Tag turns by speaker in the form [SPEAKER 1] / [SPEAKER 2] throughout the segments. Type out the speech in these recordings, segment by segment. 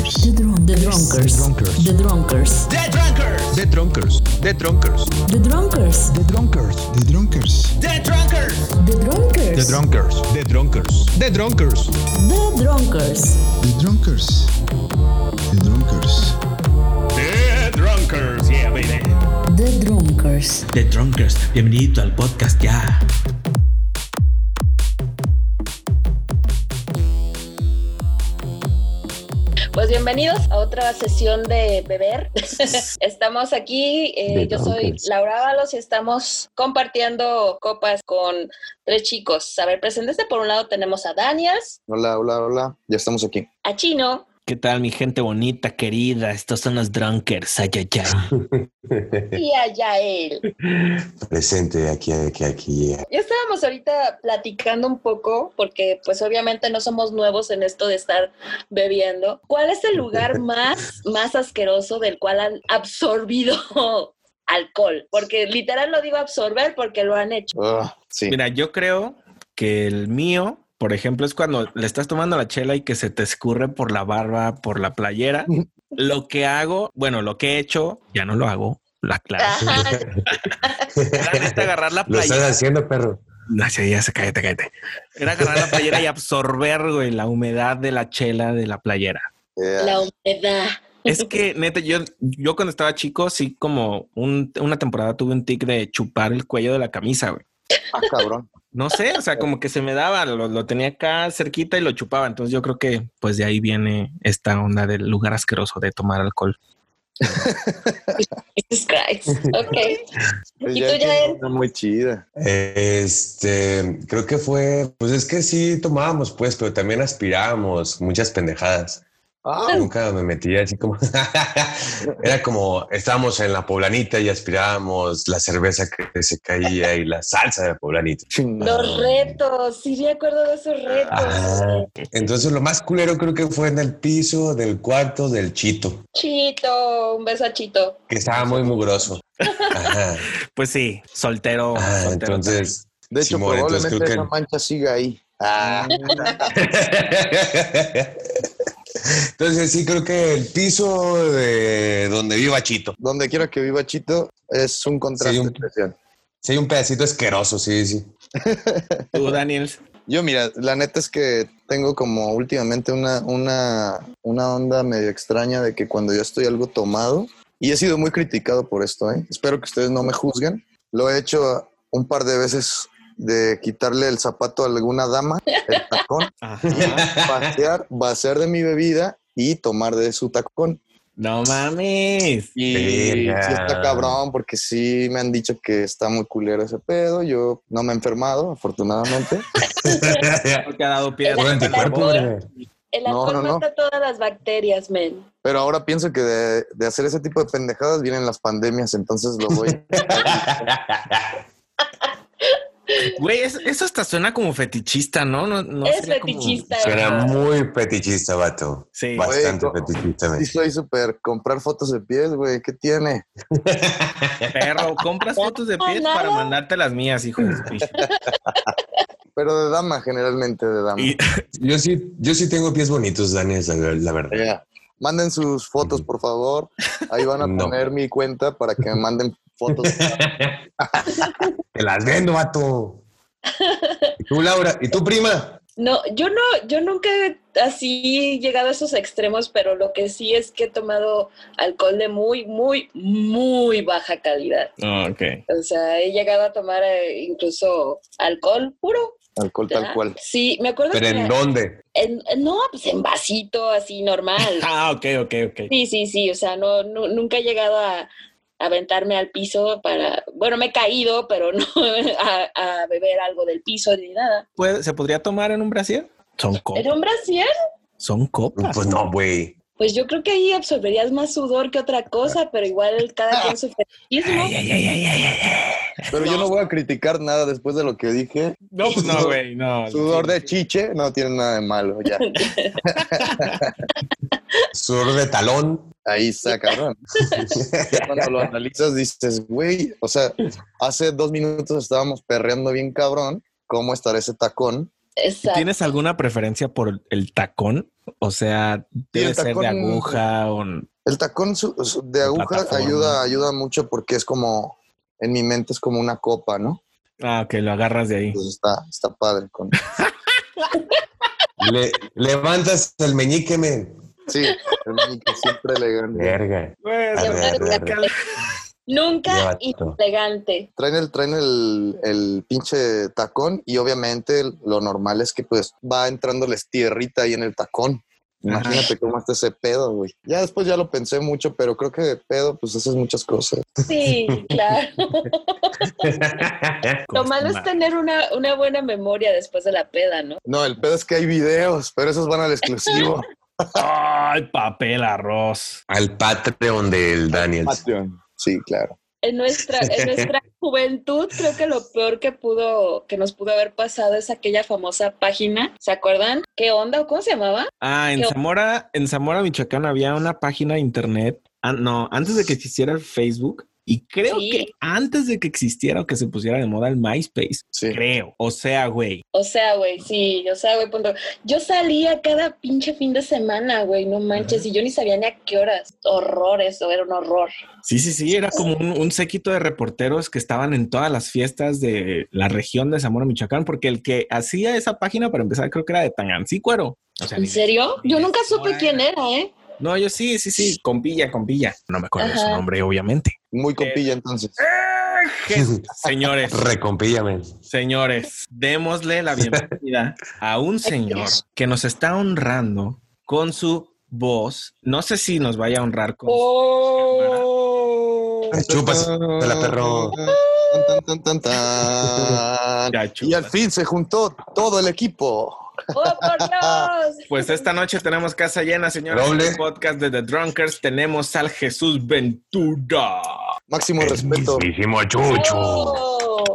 [SPEAKER 1] drunkers.
[SPEAKER 2] The, drunk, the drunkers. The drunkers.
[SPEAKER 3] The Drunkers.
[SPEAKER 4] The Drunkers. The Drunkers.
[SPEAKER 2] The drunkers.
[SPEAKER 1] The drunkers. The drunkers.
[SPEAKER 3] The Drunkers.
[SPEAKER 2] The drunkers.
[SPEAKER 4] The Drunkers. The Drunkers. The Drunkers.
[SPEAKER 2] The drunkers.
[SPEAKER 1] The drunkers. The drunkers.
[SPEAKER 3] The Drunkers. Yeah, baby.
[SPEAKER 2] The drunkers.
[SPEAKER 5] The Drunkers, bienvenido al podcast ya.
[SPEAKER 6] Pues bienvenidos a otra sesión de beber. estamos aquí, eh, yo soy Laura Ábalos y estamos compartiendo copas con tres chicos. A ver, preséntese. Por un lado tenemos a Daniels,
[SPEAKER 7] Hola, hola, hola. Ya estamos aquí.
[SPEAKER 6] a Chino,
[SPEAKER 5] ¿Qué tal, mi gente bonita, querida? Estos son los Drunkers. Ay, ay, ay.
[SPEAKER 6] y a Yael.
[SPEAKER 8] Presente aquí, aquí, aquí.
[SPEAKER 6] Ya estábamos ahorita platicando un poco, porque pues obviamente no somos nuevos en esto de estar bebiendo. ¿Cuál es el lugar más, más asqueroso del cual han absorbido alcohol? Porque literal lo digo absorber porque lo han hecho.
[SPEAKER 7] Ah, sí.
[SPEAKER 5] Mira, yo creo que el mío, por ejemplo, es cuando le estás tomando la chela y que se te escurre por la barba, por la playera. Lo que hago, bueno, lo que he hecho, ya no lo hago, la.
[SPEAKER 6] Ajá.
[SPEAKER 5] Era neta agarrar la
[SPEAKER 8] Lo estás
[SPEAKER 5] playera.
[SPEAKER 8] haciendo, perro.
[SPEAKER 5] No, sí, ya se cállate, cállate. Era agarrar la playera y absorber, güey, la humedad de la chela de la playera.
[SPEAKER 6] La humedad.
[SPEAKER 5] Es que, neta, yo, yo cuando estaba chico, sí, como un- una temporada tuve un tic de chupar el cuello de la camisa, güey.
[SPEAKER 7] ah, cabrón.
[SPEAKER 5] No sé, o sea, como que se me daba, lo, lo tenía acá cerquita y lo chupaba. Entonces yo creo que pues de ahí viene esta onda del lugar asqueroso de tomar alcohol.
[SPEAKER 6] Jesus Christ. Ok.
[SPEAKER 7] Pues
[SPEAKER 6] ¿Y
[SPEAKER 7] ya
[SPEAKER 6] tú,
[SPEAKER 7] una muy chida.
[SPEAKER 8] Este, creo que fue, pues es que sí tomábamos, pues, pero también aspirábamos muchas pendejadas.
[SPEAKER 7] Ah,
[SPEAKER 8] Nunca me metía así como. Era como estábamos en la poblanita y aspirábamos la cerveza que se caía y la salsa de la poblanita.
[SPEAKER 6] Los retos, sí me acuerdo de esos retos.
[SPEAKER 8] Ah, entonces lo más culero creo que fue en el piso del cuarto del Chito,
[SPEAKER 6] Chito, un beso a Chito.
[SPEAKER 8] que estaba muy mugroso. Ajá.
[SPEAKER 5] Pues sí, soltero.
[SPEAKER 8] Ah,
[SPEAKER 5] soltero
[SPEAKER 8] entonces.
[SPEAKER 7] De hecho,
[SPEAKER 8] Simón, entonces
[SPEAKER 7] probablemente
[SPEAKER 8] creo
[SPEAKER 7] esa mancha siga ahí. Ah,
[SPEAKER 8] Entonces sí creo que el piso de donde viva Chito.
[SPEAKER 7] donde quiera que viva Chito es un contraste
[SPEAKER 8] Sí, un-
[SPEAKER 7] especial.
[SPEAKER 8] Sí, un pedacito asqueroso, sí, sí.
[SPEAKER 5] Tú, Daniels.
[SPEAKER 7] Yo, mira, la neta es que tengo como últimamente una, una, una onda medio extraña de que cuando yo estoy algo tomado, y he sido muy criticado por esto, ¿eh? espero que ustedes no me juzguen, lo he hecho un par de veces de quitarle el zapato a alguna dama, el tacón, vaciar, vaciar de mi bebida y tomar de su tacón.
[SPEAKER 5] No mames.
[SPEAKER 7] Y sí
[SPEAKER 8] Verga.
[SPEAKER 7] está cabrón, porque sí me han dicho que está muy culero ese pedo. Yo no me he enfermado, afortunadamente.
[SPEAKER 5] Porque ha dado pie a
[SPEAKER 8] anticuerpo.
[SPEAKER 6] El
[SPEAKER 7] No,
[SPEAKER 6] alcohol
[SPEAKER 7] no, no.
[SPEAKER 6] mata todas las bacterias, men.
[SPEAKER 7] Pero ahora pienso que de, de hacer ese tipo de pendejadas vienen las pandemias, entonces lo voy.
[SPEAKER 5] Güey, es- eso hasta suena como fetichista, ¿no? No, no
[SPEAKER 6] es
[SPEAKER 5] sería como-
[SPEAKER 6] fetichista.
[SPEAKER 8] Suena muy fetichista, vato.
[SPEAKER 5] Sí.
[SPEAKER 8] Bastante
[SPEAKER 7] Güey,
[SPEAKER 8] fetichista.
[SPEAKER 7] Sí, soy súper comprar fotos de pies, güey. ¿Qué tiene?
[SPEAKER 5] Perro, compras fotos de pies
[SPEAKER 6] Nada.
[SPEAKER 5] para mandarte las mías, hijo de.
[SPEAKER 7] Pero de dama, generalmente de dama.
[SPEAKER 5] Y-
[SPEAKER 8] Yo sí, yo sí tengo pies bonitos, Dani, la, la verdad.
[SPEAKER 7] Manden sus fotos, por favor. Ahí van a
[SPEAKER 8] No.
[SPEAKER 7] poner mi cuenta para que me manden fotos.
[SPEAKER 8] Te las vendo, vato. ¿Y tú, Laura? ¿Y tú, prima?
[SPEAKER 6] No, yo no, yo nunca he así llegado a esos extremos, pero lo que sí es que he tomado alcohol de muy, muy, muy baja calidad.
[SPEAKER 5] Ah, ok.
[SPEAKER 6] O sea, he llegado a tomar eh, incluso alcohol puro.
[SPEAKER 7] Alcohol tal cual.
[SPEAKER 6] Sí, me acuerdo
[SPEAKER 8] ¿Pero
[SPEAKER 6] que
[SPEAKER 8] en dónde?
[SPEAKER 6] en- no, pues en vasito así normal.
[SPEAKER 5] Ah, ok, ok, ok.
[SPEAKER 6] Sí, sí, sí, o sea, no, nu- nunca he llegado a aventarme al piso para, bueno, me he caído, pero no a, a beber algo del piso ni nada.
[SPEAKER 5] ¿Puede- ¿Se podría tomar en un brasier? Son copas.
[SPEAKER 6] ¿Era un brasier?
[SPEAKER 5] Son copas.
[SPEAKER 8] Pues no, güey.
[SPEAKER 6] Pues yo creo que ahí absorberías más sudor que otra cosa, pero igual cada quien su fetichismo.
[SPEAKER 5] Ay, ay, ay, ay, ay, ay.
[SPEAKER 7] Pero yo no voy a criticar nada después de lo que dije.
[SPEAKER 5] No, pues no, güey, no.
[SPEAKER 7] Sudor de chiche no tiene nada de malo, ya.
[SPEAKER 8] Sudor de talón.
[SPEAKER 7] Ahí está, cabrón. Cuando lo analizas dices, güey, o sea, hace dos minutos estábamos perreando bien cabrón. ¿Cómo estará ese tacón?
[SPEAKER 6] Exacto.
[SPEAKER 5] ¿Tienes alguna preferencia por el tacón? O sea, debe ser de
[SPEAKER 7] tacón-
[SPEAKER 5] aguja o
[SPEAKER 7] El tacón su- su- de aguja
[SPEAKER 5] plataforma.
[SPEAKER 7] ayuda, ayuda mucho porque es como, en mi mente es como una copa, ¿no?
[SPEAKER 5] ah, que lo agarras de ahí.
[SPEAKER 7] Entonces está, está padre. Con...
[SPEAKER 8] Le, levantas el meñique, men.
[SPEAKER 7] Sí, el meñique siempre elegante.
[SPEAKER 8] Verga.
[SPEAKER 5] Pues,
[SPEAKER 8] A ver, a ver.
[SPEAKER 6] Nunca elegante.
[SPEAKER 7] Traen el, traen el, el pinche tacón y obviamente lo normal es que pues va entrándoles tierrita ahí en el tacón. Imagínate cómo está ese pedo, güey. Ya después ya lo pensé mucho, pero creo que de pedo pues haces muchas cosas.
[SPEAKER 6] Sí, claro. Lo malo es tener una, una buena memoria después de la peda, ¿no?
[SPEAKER 7] No, el pedo es que hay videos, pero esos van al exclusivo.
[SPEAKER 5] Ay, papel arroz.
[SPEAKER 8] Al Patreon del Daniels.
[SPEAKER 7] Sí, claro.
[SPEAKER 6] En nuestra, en nuestra juventud, creo que lo peor que pudo, que nos pudo haber pasado es aquella famosa página. ¿Se acuerdan? ¿Qué onda o cómo se llamaba?
[SPEAKER 5] Ah, en Zamora, en Zamora, Michoacán, había una página de internet. ah, no, antes de que existiera el Facebook. Y creo
[SPEAKER 6] Sí.
[SPEAKER 5] que antes de que existiera o que se pusiera de moda el MySpace.
[SPEAKER 7] Sí.
[SPEAKER 5] Creo. O sea, güey.
[SPEAKER 6] O sea, güey, sí, o sea, güey, punto. Yo salía cada pinche fin de semana, güey, no manches, y yo ni sabía ni a qué horas. Horror, eso era un horror.
[SPEAKER 5] Sí, sí, sí. Era como un, un séquito de reporteros que estaban en todas las fiestas de la región de Zamora, Michoacán, porque el que hacía esa página, para empezar, creo que era de Tangancícuaro. O sea,
[SPEAKER 6] ¿En serio? Yo nunca supe quién era, ¿eh?
[SPEAKER 5] No, yo sí, sí, sí. Compilla, compilla. No me acuerdo de su nombre, obviamente.
[SPEAKER 7] Muy compilla entonces.
[SPEAKER 5] Señores,
[SPEAKER 8] Recompilla, men.
[SPEAKER 5] Señores, démosle la bienvenida a un señor que nos está honrando con su voz. No sé si nos vaya a honrar con
[SPEAKER 6] Oh.
[SPEAKER 8] Chupas la perro.
[SPEAKER 7] Tan, tan, tan, tan.
[SPEAKER 5] Ya,
[SPEAKER 7] Y al fin se juntó todo el equipo.
[SPEAKER 6] ¡Oh, por Dios!
[SPEAKER 5] Pues esta noche tenemos casa llena, señores.
[SPEAKER 8] Doble.
[SPEAKER 5] En el podcast de The Drunkers tenemos al Jesús Ventura.
[SPEAKER 7] Máximo respeto.
[SPEAKER 8] Mismísimo Chucho.
[SPEAKER 6] Oh.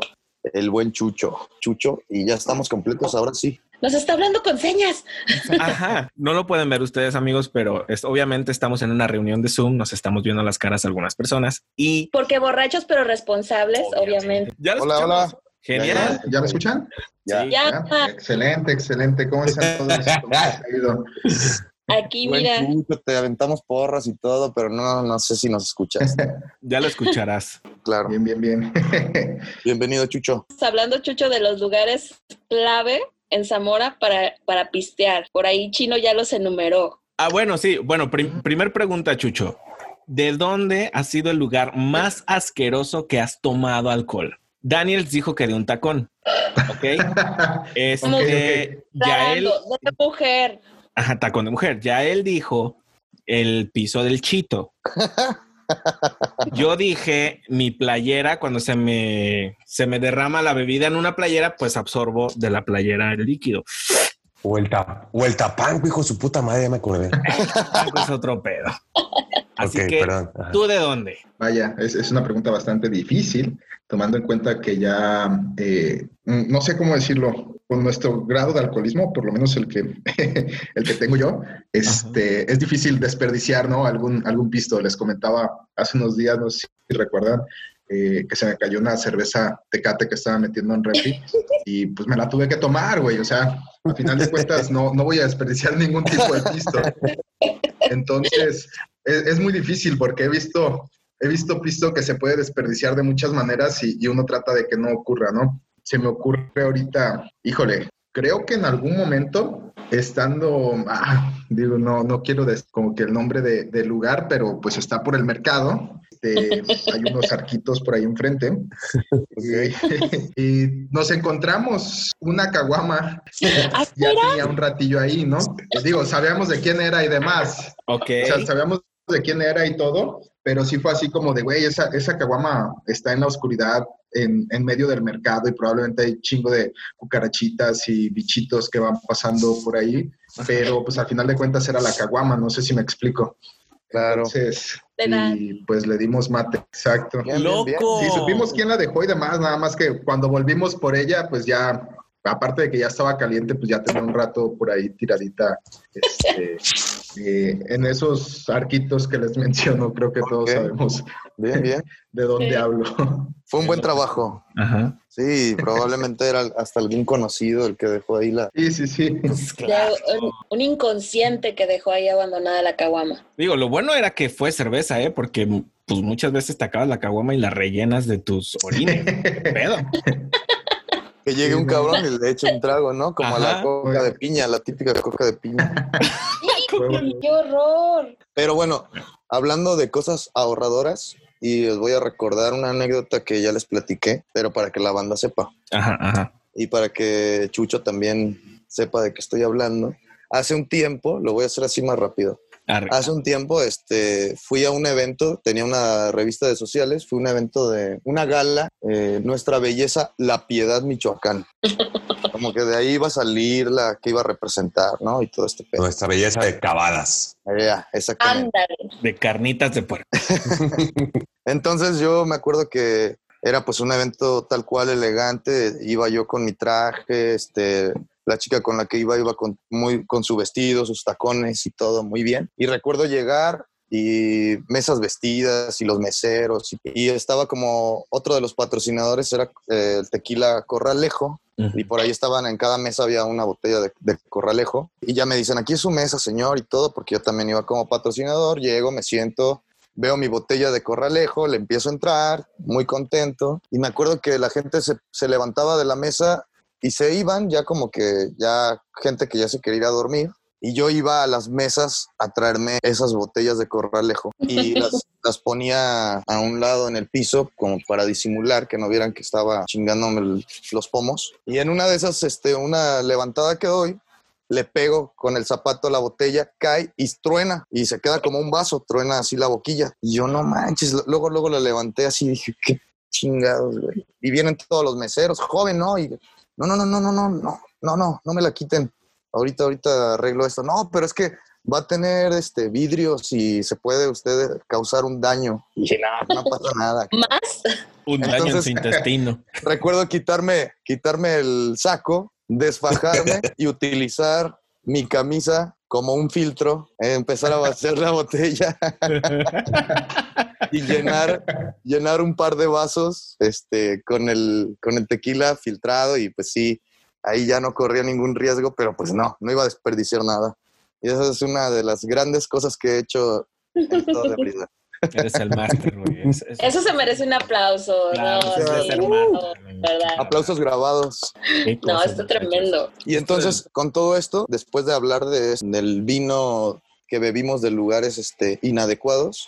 [SPEAKER 7] El buen Chucho. Chucho. Y ya estamos completos ahora sí.
[SPEAKER 6] Nos está hablando con señas.
[SPEAKER 5] Ajá. No lo pueden ver ustedes, amigos, pero es, obviamente estamos en una reunión de Zoom. Nos estamos viendo las caras a algunas personas y
[SPEAKER 6] Porque borrachos pero responsables, obviamente.
[SPEAKER 5] ya
[SPEAKER 7] Hola,
[SPEAKER 5] escuchamos.
[SPEAKER 7] hola.
[SPEAKER 5] Genial.
[SPEAKER 9] ¿Ya me escuchan?
[SPEAKER 7] Ya.
[SPEAKER 5] Sí.
[SPEAKER 6] Ya,
[SPEAKER 9] Ya, Excelente, excelente. ¿Cómo están todos?
[SPEAKER 6] Aquí
[SPEAKER 7] Buen
[SPEAKER 6] mira.
[SPEAKER 7] Chucho, te aventamos porras y todo, pero no, no sé si nos escuchas.
[SPEAKER 5] Ya lo escucharás.
[SPEAKER 7] Claro.
[SPEAKER 9] Bien, bien, bien.
[SPEAKER 7] Bienvenido, Chucho.
[SPEAKER 6] hablando, Chucho, de los lugares clave en Zamora para, para pistear. Por ahí Chino ya los enumeró.
[SPEAKER 5] Ah, bueno, sí. Bueno, prim- primer pregunta, Chucho. ¿De dónde ha sido el lugar más asqueroso que has tomado alcohol? Daniels dijo que de un tacón. ¿Ok? Este,
[SPEAKER 6] Ok,
[SPEAKER 5] ya él,
[SPEAKER 6] Clarando, de mujer.
[SPEAKER 5] ajá, tacón de mujer. Ya él dijo el piso del chito. Yo dije mi playera cuando se me se me derrama la bebida en una playera, pues absorbo de la playera el líquido.
[SPEAKER 8] O el, tap, o el tapanco, hijo de su puta madre, ya me acordé.
[SPEAKER 5] Es otro pedo. Así que,
[SPEAKER 8] perdón.
[SPEAKER 5] ¿tú de dónde?
[SPEAKER 9] Vaya, es, es una pregunta bastante difícil, tomando en cuenta que ya, eh, no sé cómo decirlo, con nuestro grado de alcoholismo, por lo menos el que, el que tengo yo, este, es difícil desperdiciar, ¿no? Algún, algún pisto. Les comentaba hace unos días, no sé si recuerdan, eh, que se me cayó una cerveza tecate que estaba metiendo en refri y pues me la tuve que tomar, güey. O sea, a final de cuentas no, no voy a desperdiciar ningún tipo de pisto. Entonces, es, es muy difícil porque he visto, he visto pisto que se puede desperdiciar de muchas maneras y, y uno trata de que no ocurra, ¿no? Se me ocurre ahorita, híjole, creo que en algún momento, estando, ah, digo, no, no quiero des- como que el nombre de- del lugar, pero pues está por el mercado. este, hay unos arquitos por ahí enfrente. Y, y nos encontramos una caguama. Ya tenía un ratillo ahí, ¿no? Les digo, sabíamos de quién era y demás.
[SPEAKER 5] Ok.
[SPEAKER 9] O sea, sabíamos de quién era y todo, pero sí fue así como de, güey, esa, esa caguama está en la oscuridad, en, en medio del mercado y probablemente hay chingo de cucarachitas y bichitos que van pasando por ahí, pero pues al final de cuentas era la caguama, no sé si me explico.
[SPEAKER 7] Claro.
[SPEAKER 9] Entonces, y pues le dimos mate, exacto.
[SPEAKER 5] ¡Loco!
[SPEAKER 9] Sí, supimos quién la dejó y demás, nada más que cuando volvimos por ella, pues ya, aparte de que ya estaba caliente, pues ya tenía un rato por ahí tiradita, este, eh, en esos arquitos que les menciono, creo que todos sabemos
[SPEAKER 7] Bien, bien.
[SPEAKER 9] de dónde
[SPEAKER 6] Sí.
[SPEAKER 9] hablo.
[SPEAKER 7] Fue un buen trabajo.
[SPEAKER 5] Ajá.
[SPEAKER 7] Sí, probablemente era hasta algún conocido el que dejó ahí la...
[SPEAKER 9] Sí, sí, sí.
[SPEAKER 6] De un, un inconsciente que dejó ahí abandonada la caguama.
[SPEAKER 5] Digo, lo bueno era que fue cerveza, ¿eh? Porque pues muchas veces te acabas la caguama y la rellenas de tus orines. Pedo.
[SPEAKER 7] Que llegue un cabrón y le eche un trago, ¿no? Como a la coca de piña, la típica coca de piña.
[SPEAKER 6] ¡Qué horror!
[SPEAKER 7] Pero bueno, hablando de cosas ahorradoras, y os voy a recordar una anécdota que ya les platiqué, pero para que la banda sepa.
[SPEAKER 5] Ajá, ajá.
[SPEAKER 7] y para que Chucho también sepa de qué estoy hablando. Hace un tiempo, lo voy a hacer así más rápido. Hace un tiempo este, fui a un evento, tenía una revista de sociales, fue un evento de una gala, eh, Nuestra Belleza, La Piedad, Michoacán. Como que de ahí iba a salir la que iba a representar, ¿no? Y todo este pedo.
[SPEAKER 8] Nuestra belleza de cavadas.
[SPEAKER 7] Ya, exactamente.
[SPEAKER 6] Ándale.
[SPEAKER 5] De carnitas de puerco.
[SPEAKER 7] Entonces yo me acuerdo que era pues un evento tal cual elegante, iba yo con mi traje, este, la chica con la que iba iba con, muy, con su vestido, sus tacones y todo muy bien. Y recuerdo llegar y mesas vestidas y los meseros y, y estaba como otro de los patrocinadores era eh, el tequila Corralejo. Y por ahí estaban en cada mesa había una botella de, de Corralejo. Y ya me dicen aquí es su mesa señor y todo porque yo también iba como patrocinador. Llego me siento veo mi botella de Corralejo le empiezo a entrar muy contento. Y me acuerdo que la gente se, se levantaba de la mesa y se iban ya como que ya gente que ya se quería ir a dormir y yo iba a las mesas a traerme esas botellas de Corralejo y las, las ponía a un lado en el piso como para disimular que no vieran que estaba chingándome el- los pomos. Y en una de esas, este, una levantada que doy, le pego con el zapato a la botella, cae y truena y se queda como un vaso, truena así la boquilla. Y yo no manches, luego, luego la levanté así y dije, qué chingados, güey. Y vienen todos los meseros, joven, ¿no? Y no, no, no, no, no, no, no, no, no, no me la quiten. Ahorita, ahorita arreglo esto. No, pero es que va a tener este vidrios y se puede usted causar un daño. Y dije, no, no pasa nada.
[SPEAKER 6] ¿Más?
[SPEAKER 5] Un daño en su intestino.
[SPEAKER 7] Recuerdo quitarme, quitarme el saco, desfajarme y utilizar mi camisa como un filtro, empezar a vaciar la botella y llenar, llenar un par de vasos este, con, el, con el tequila filtrado y pues sí, ahí ya no corría ningún riesgo, pero pues no, no iba a desperdiciar nada. Y esa es una de las grandes cosas que he hecho en.
[SPEAKER 5] Eres el máster, güey. Es- es-
[SPEAKER 6] Eso se merece un aplauso.
[SPEAKER 5] Claro,
[SPEAKER 6] no, sí. ¿verdad?
[SPEAKER 7] Aplausos grabados.
[SPEAKER 6] No, está tremendo.
[SPEAKER 7] Y entonces, con todo esto, después de hablar de, del vino que bebimos de lugares este, inadecuados,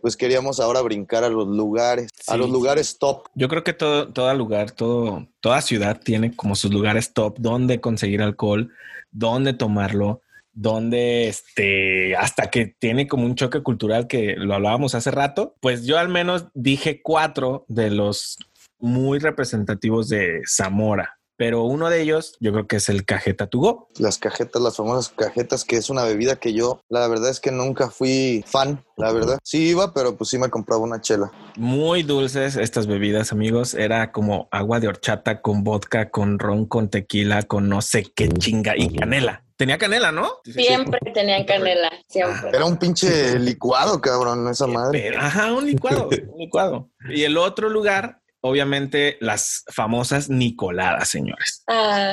[SPEAKER 7] pues queríamos ahora brincar a los lugares, a los
[SPEAKER 5] sí.
[SPEAKER 7] lugares top.
[SPEAKER 5] Yo creo que todo, todo lugar, todo, toda ciudad tiene como sus lugares top, donde conseguir alcohol, dónde tomarlo, donde este, hasta que tiene como un choque cultural que lo hablábamos hace rato. Pues yo al menos dije cuatro de los muy representativos de Zamora, pero uno de ellos yo creo que es el Cajeta to Go.
[SPEAKER 7] Las cajetas, las famosas cajetas, que es una bebida que yo, la verdad es que nunca fui fan, la verdad. Sí iba, pero pues sí me compraba una chela.
[SPEAKER 5] Muy dulces estas bebidas, amigos. Era como agua de horchata con vodka, con ron, con tequila, con no sé qué chinga y canela. Tenía canela, ¿no?
[SPEAKER 6] Siempre tenían canela, siempre.
[SPEAKER 7] Era un pinche licuado, cabrón, esa madre.
[SPEAKER 5] Ajá, un licuado, un licuado. Y el otro lugar, obviamente, las famosas Nicoladas, señores.
[SPEAKER 6] Ah,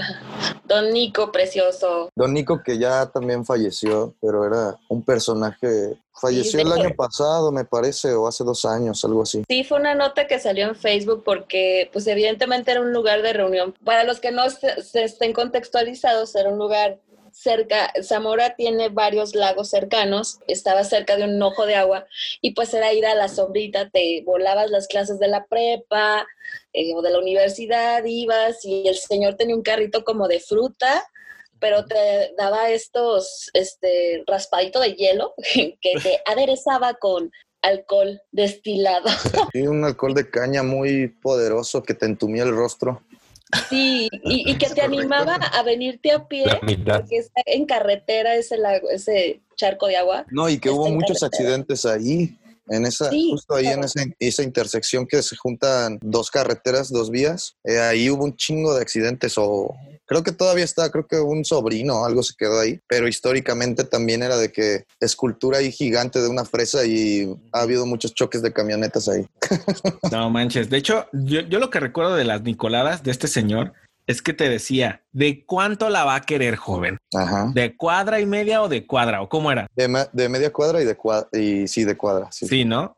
[SPEAKER 6] don Nico, precioso.
[SPEAKER 7] Don Nico, que ya también falleció, pero era un personaje. Falleció
[SPEAKER 6] Sí,
[SPEAKER 7] el año pasado, me parece, o hace dos años, algo así.
[SPEAKER 6] Sí, fue una nota que salió en Facebook porque, pues, evidentemente era un lugar de reunión. Para los que no se, se estén contextualizados, era un lugar cerca. Zamora tiene varios lagos cercanos, estaba cerca de un ojo de agua y pues era ir a la sombrita, te volabas las clases de la prepa eh, o de la universidad, ibas y el señor tenía un carrito como de fruta pero te daba estos, este, raspadito de hielo que te aderezaba con alcohol destilado.
[SPEAKER 7] Y un alcohol de caña muy poderoso que te entumía el rostro.
[SPEAKER 6] Sí, y, y que te animaba a venirte a pie,
[SPEAKER 8] La mitad.
[SPEAKER 6] porque está en carretera ese lago, ese charco de agua.
[SPEAKER 7] No, y que hubo muchos
[SPEAKER 6] carretera.
[SPEAKER 7] accidentes ahí, en esa,
[SPEAKER 6] Sí,
[SPEAKER 7] justo ahí en esa, esa intersección que se juntan dos carreteras, dos vías. eh, ahí hubo un chingo de accidentes, o Creo que todavía está, creo que un sobrino o algo se quedó ahí, pero históricamente también era de que escultura ahí gigante de una fresa y ha habido muchos choques de camionetas ahí.
[SPEAKER 5] No manches. De hecho, yo, yo lo que recuerdo de las Nicoladas de este señor es que te decía, ¿de cuánto la va a querer, joven?
[SPEAKER 7] Ajá.
[SPEAKER 5] ¿De cuadra y media o de cuadra? ¿O cómo era?
[SPEAKER 7] De, me- de media cuadra y de cuadra, y sí, de cuadra, sí.
[SPEAKER 5] Sí, ¿no?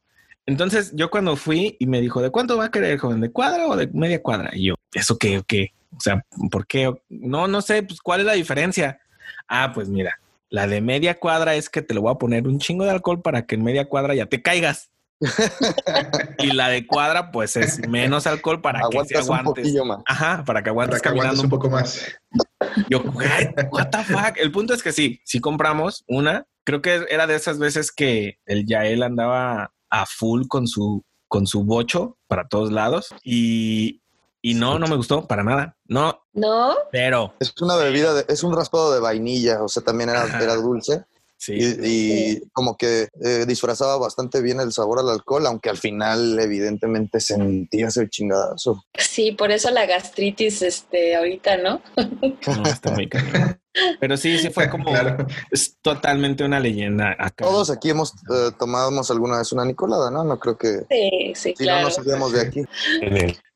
[SPEAKER 5] Entonces yo cuando fui y me dijo, ¿de cuánto va a querer, joven? ¿De cuadra o de media cuadra? Y yo, ¿eso qué qué? O sea, ¿por qué? No, no sé, pues ¿cuál es la diferencia? Ah, pues mira, la de media cuadra es que te lo voy a poner un chingo de alcohol para que en media cuadra ya te caigas. y la de cuadra, pues es menos alcohol para que se
[SPEAKER 7] un
[SPEAKER 5] aguantes.
[SPEAKER 7] poquillo más.
[SPEAKER 5] Ajá, para que aguantes
[SPEAKER 9] Para que
[SPEAKER 5] caminando
[SPEAKER 9] aguantes un
[SPEAKER 5] un
[SPEAKER 9] poco más.
[SPEAKER 5] yo, güey, what the fuck. El punto es que sí, sí compramos una. Creo que era de esas veces que el Yael andaba a full con su, con su bocho para todos lados y, y no, no me gustó para nada. No,
[SPEAKER 6] ¿No?
[SPEAKER 5] pero
[SPEAKER 7] Es una bebida, de- es un raspado de vainilla, o sea, también era, era dulce
[SPEAKER 5] sí.
[SPEAKER 7] y, y como que eh, disfrazaba bastante bien el sabor al alcohol, aunque al final evidentemente sentías el chingadazo.
[SPEAKER 6] Sí, por eso la gastritis, este, ahorita, ¿no?
[SPEAKER 5] No, está muy cañón. Pero sí, sí fue como
[SPEAKER 9] Claro.
[SPEAKER 5] es totalmente una leyenda acá.
[SPEAKER 7] Todos aquí hemos eh, tomado alguna vez una Nicolada, ¿no? No creo que...
[SPEAKER 6] Sí, sí,
[SPEAKER 7] Si
[SPEAKER 6] claro.
[SPEAKER 7] no, no salíamos de aquí.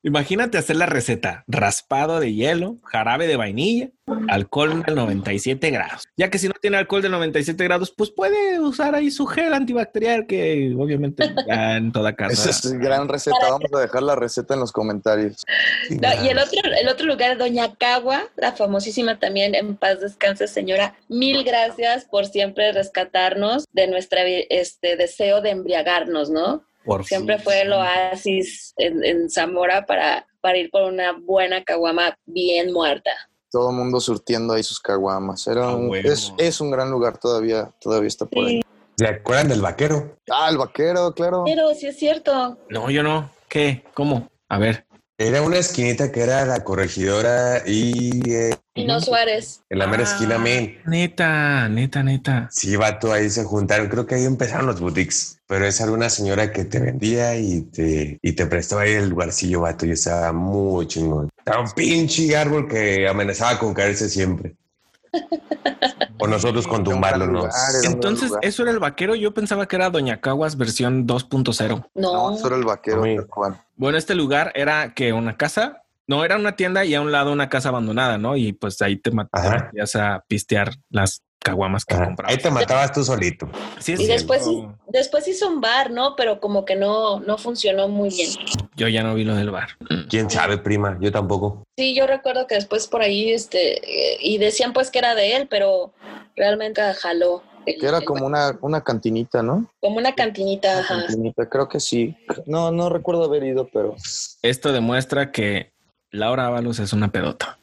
[SPEAKER 5] Imagínate hacer la receta: raspado de hielo, jarabe de vainilla, alcohol del 97 grados. Ya que si no tiene alcohol del 97 grados, pues puede usar ahí su gel antibacterial, que obviamente ya en toda casa.
[SPEAKER 7] Esa es gran receta. Vamos a dejar la receta en los comentarios.
[SPEAKER 6] No, y el otro, el otro lugar, Doña Cagua, la famosísima también, en paz descanse, señora. Mil gracias por siempre rescatarnos de nuestra este, deseo de embriagarnos, ¿no?
[SPEAKER 5] Por
[SPEAKER 6] Siempre fue el oasis en, en Zamora para, para ir por una buena caguama bien muerta.
[SPEAKER 7] Todo el mundo surtiendo ahí sus caguamas. Era un- es, es un gran lugar todavía, todavía está por ahí.
[SPEAKER 8] ¿Se acuerdan del vaquero?
[SPEAKER 7] Ah, el vaquero, claro.
[SPEAKER 6] Pero sí es cierto.
[SPEAKER 5] No, yo no. ¿Qué? ¿Cómo? A ver.
[SPEAKER 8] Era una esquinita que era la corregidora y eh,
[SPEAKER 6] Pino Suárez.
[SPEAKER 8] en la mera
[SPEAKER 5] Ah.
[SPEAKER 8] esquina, men.
[SPEAKER 5] Neta, neta, neta.
[SPEAKER 8] Sí, vato, ahí se juntaron. Creo que ahí empezaron los boutiques. Pero es alguna señora que te vendía y te, y te prestaba ahí el lugarcillo, vato. Y estaba muy chingón. Estaba un pinche árbol que amenazaba con caerse siempre. O nosotros con
[SPEAKER 5] Entonces, eso era el vaquero. Yo pensaba que era Doña Caguas versión 2.0.
[SPEAKER 6] No.
[SPEAKER 7] No, eso era el vaquero.
[SPEAKER 5] Bueno, este lugar era que una casa, no, era una tienda y a un lado una casa abandonada, ¿no? Y pues ahí te
[SPEAKER 8] Ajá.
[SPEAKER 5] matabas a pistear las caguamas que comprabas.
[SPEAKER 8] Ahí te matabas tú solito.
[SPEAKER 5] Sí, es
[SPEAKER 6] Y después, después hizo un bar, ¿no? Pero como que no, no funcionó muy bien.
[SPEAKER 5] Yo ya no vi lo del bar.
[SPEAKER 8] ¿Quién sabe, prima? Yo tampoco.
[SPEAKER 6] Sí, yo recuerdo que después por ahí, este, eh, y decían pues que era de él, pero realmente jaló. el-
[SPEAKER 7] Que era como una, una cantinita, ¿no?
[SPEAKER 6] como una cantinita, ajá.
[SPEAKER 7] Cantinita, creo que sí. No, no recuerdo haber ido, pero
[SPEAKER 5] Esto demuestra que Laura Ábalos es una pedota.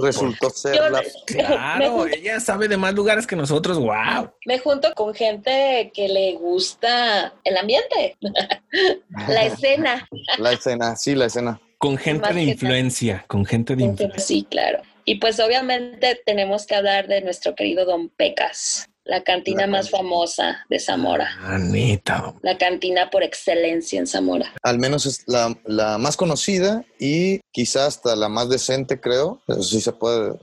[SPEAKER 7] Resultó ser
[SPEAKER 6] Yo-
[SPEAKER 7] la...
[SPEAKER 5] Claro,
[SPEAKER 6] junto,
[SPEAKER 5] ella sabe de más lugares que nosotros. Wow.
[SPEAKER 6] me junto con gente que le gusta el ambiente, la escena.
[SPEAKER 7] la escena, sí, la escena.
[SPEAKER 5] Con gente
[SPEAKER 6] Más
[SPEAKER 5] de influencia, con gente de influencia.
[SPEAKER 6] Sí, claro. Y pues obviamente tenemos que hablar de nuestro querido Don Pecas, la cantina
[SPEAKER 7] La
[SPEAKER 6] más famosa de Zamora,
[SPEAKER 5] Ah, neta.
[SPEAKER 6] la cantina por excelencia en Zamora.
[SPEAKER 7] Al menos es la, la más conocida y quizás hasta la más decente, creo. Eso sí se puede.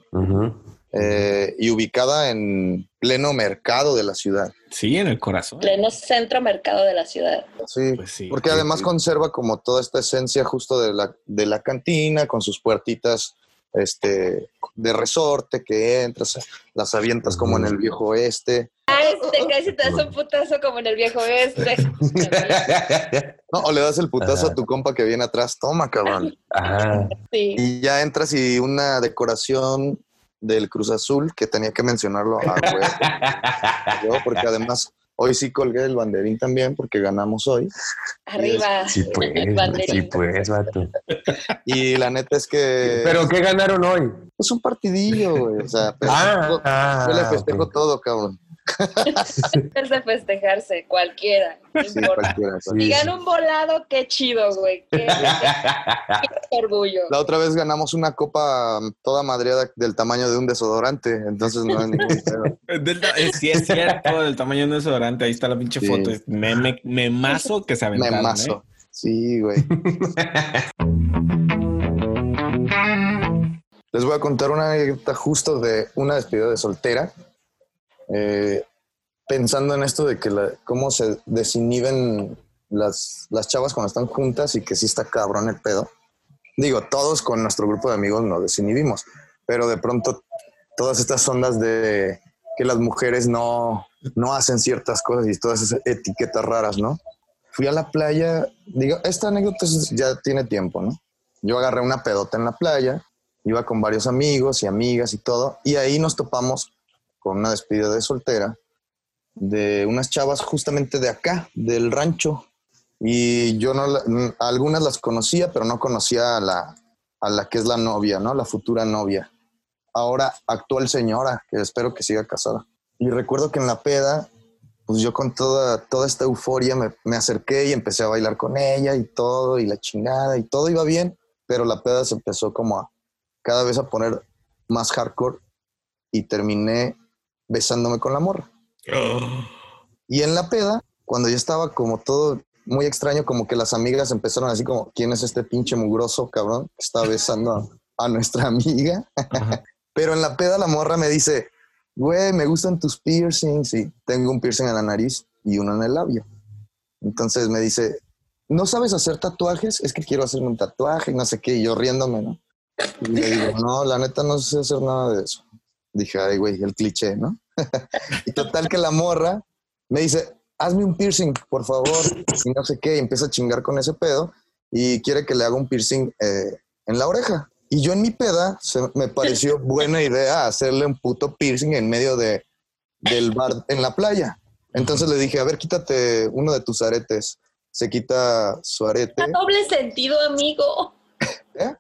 [SPEAKER 7] Eh, y ubicada en pleno mercado de la ciudad.
[SPEAKER 5] Sí, en el corazón.
[SPEAKER 6] Pleno centro mercado de la ciudad.
[SPEAKER 7] Sí,
[SPEAKER 5] Pues sí.
[SPEAKER 7] porque además
[SPEAKER 8] sí.
[SPEAKER 7] conserva como toda esta esencia justo de la, de la cantina, con sus puertitas este, de resorte que entras, las avientas como en el viejo oeste.
[SPEAKER 6] Ay, te caes y te das un putazo como en el viejo este.
[SPEAKER 7] No, o le das el putazo
[SPEAKER 8] Ajá.
[SPEAKER 7] a tu compa que viene atrás, toma cabrón.
[SPEAKER 8] Ajá.
[SPEAKER 6] Sí.
[SPEAKER 7] Y ya entras y una decoración del Cruz Azul que tenía que mencionarlo a huevo, yo, porque además hoy sí colgué el banderín también porque ganamos hoy.
[SPEAKER 6] Arriba.
[SPEAKER 8] Sí, pues, sí, pues, vato.
[SPEAKER 7] Y la neta es que
[SPEAKER 8] ¿Pero qué ganaron hoy?
[SPEAKER 7] es un partidillo, güey. O sea, pero
[SPEAKER 8] Ah, ah,
[SPEAKER 7] yo le festejo
[SPEAKER 8] ok.
[SPEAKER 7] todo, cabrón.
[SPEAKER 6] Es de festejarse, cualquiera. no
[SPEAKER 7] Sí,
[SPEAKER 6] importa.
[SPEAKER 7] cualquiera.
[SPEAKER 8] Sí,
[SPEAKER 6] Si
[SPEAKER 8] sí.
[SPEAKER 6] gana un volado, qué chido, güey. Qué, qué orgullo.
[SPEAKER 7] La otra vez ganamos una copa toda madreada del tamaño de un desodorante, entonces no hay ningún
[SPEAKER 5] eh, sí, es cierto, del tamaño de un desodorante. Ahí está la pinche
[SPEAKER 7] Sí.
[SPEAKER 5] foto. Es meme, memazo que se aventaron.
[SPEAKER 7] Memazo.
[SPEAKER 5] ¿eh?
[SPEAKER 7] Sí, güey. Les voy a contar una anécdota justo de una despedida de soltera. Eh, pensando en esto de que la- cómo se desinhiben las, las chavas cuando están juntas y que sí está cabrón el pedo. Digo, todos con nuestro grupo de amigos nos desinhibimos, pero de pronto todas estas ondas de que las mujeres no, no hacen ciertas cosas y todas esas etiquetas raras, ¿no? Fui a la playa, digo, esta anécdota ya tiene tiempo, ¿no? Yo agarré una pedota en la playa, iba con varios amigos y amigas y todo, y ahí nos topamos con una despedida de soltera de unas chavas justamente de acá, del rancho. Y yo no, algunas las conocía, pero no conocía a la, a la que es la novia, ¿no? La futura novia. Ahora actual señora, que espero que siga casada. Y recuerdo que en la peda, pues yo con toda, toda esta euforia me, me acerqué y empecé a bailar con ella y todo, y la chingada, y todo iba bien, pero la peda se empezó como a cada vez a poner más hardcore y terminé besándome con la morra. Y en la peda, cuando ya estaba como todo muy extraño, como que las amigas empezaron así como, ¿quién es este pinche mugroso cabrón que está besando a, a nuestra amiga?
[SPEAKER 5] Ajá.
[SPEAKER 7] Pero en la peda la morra me dice, güey, me gustan tus piercings y tengo un piercing en la nariz y uno en el labio. Entonces me dice, ¿no sabes hacer tatuajes? Es que quiero hacerme un tatuaje no sé qué, y yo riéndome, ¿no? Y le digo, no, la neta no sé hacer nada de eso. Dije, ay, güey, el cliché, ¿no? y total que la morra me dice, hazme un piercing, por favor, y no sé qué, y empieza a chingar con ese pedo y quiere que le haga un piercing eh, en la oreja. Y yo en mi peda se- me pareció buena idea hacerle un puto piercing en medio de, del bar en la playa. Entonces le dije, a ver, quítate uno de tus aretes. Se quita su arete.
[SPEAKER 6] Era doble sentido, amigo.
[SPEAKER 7] ¿Eh?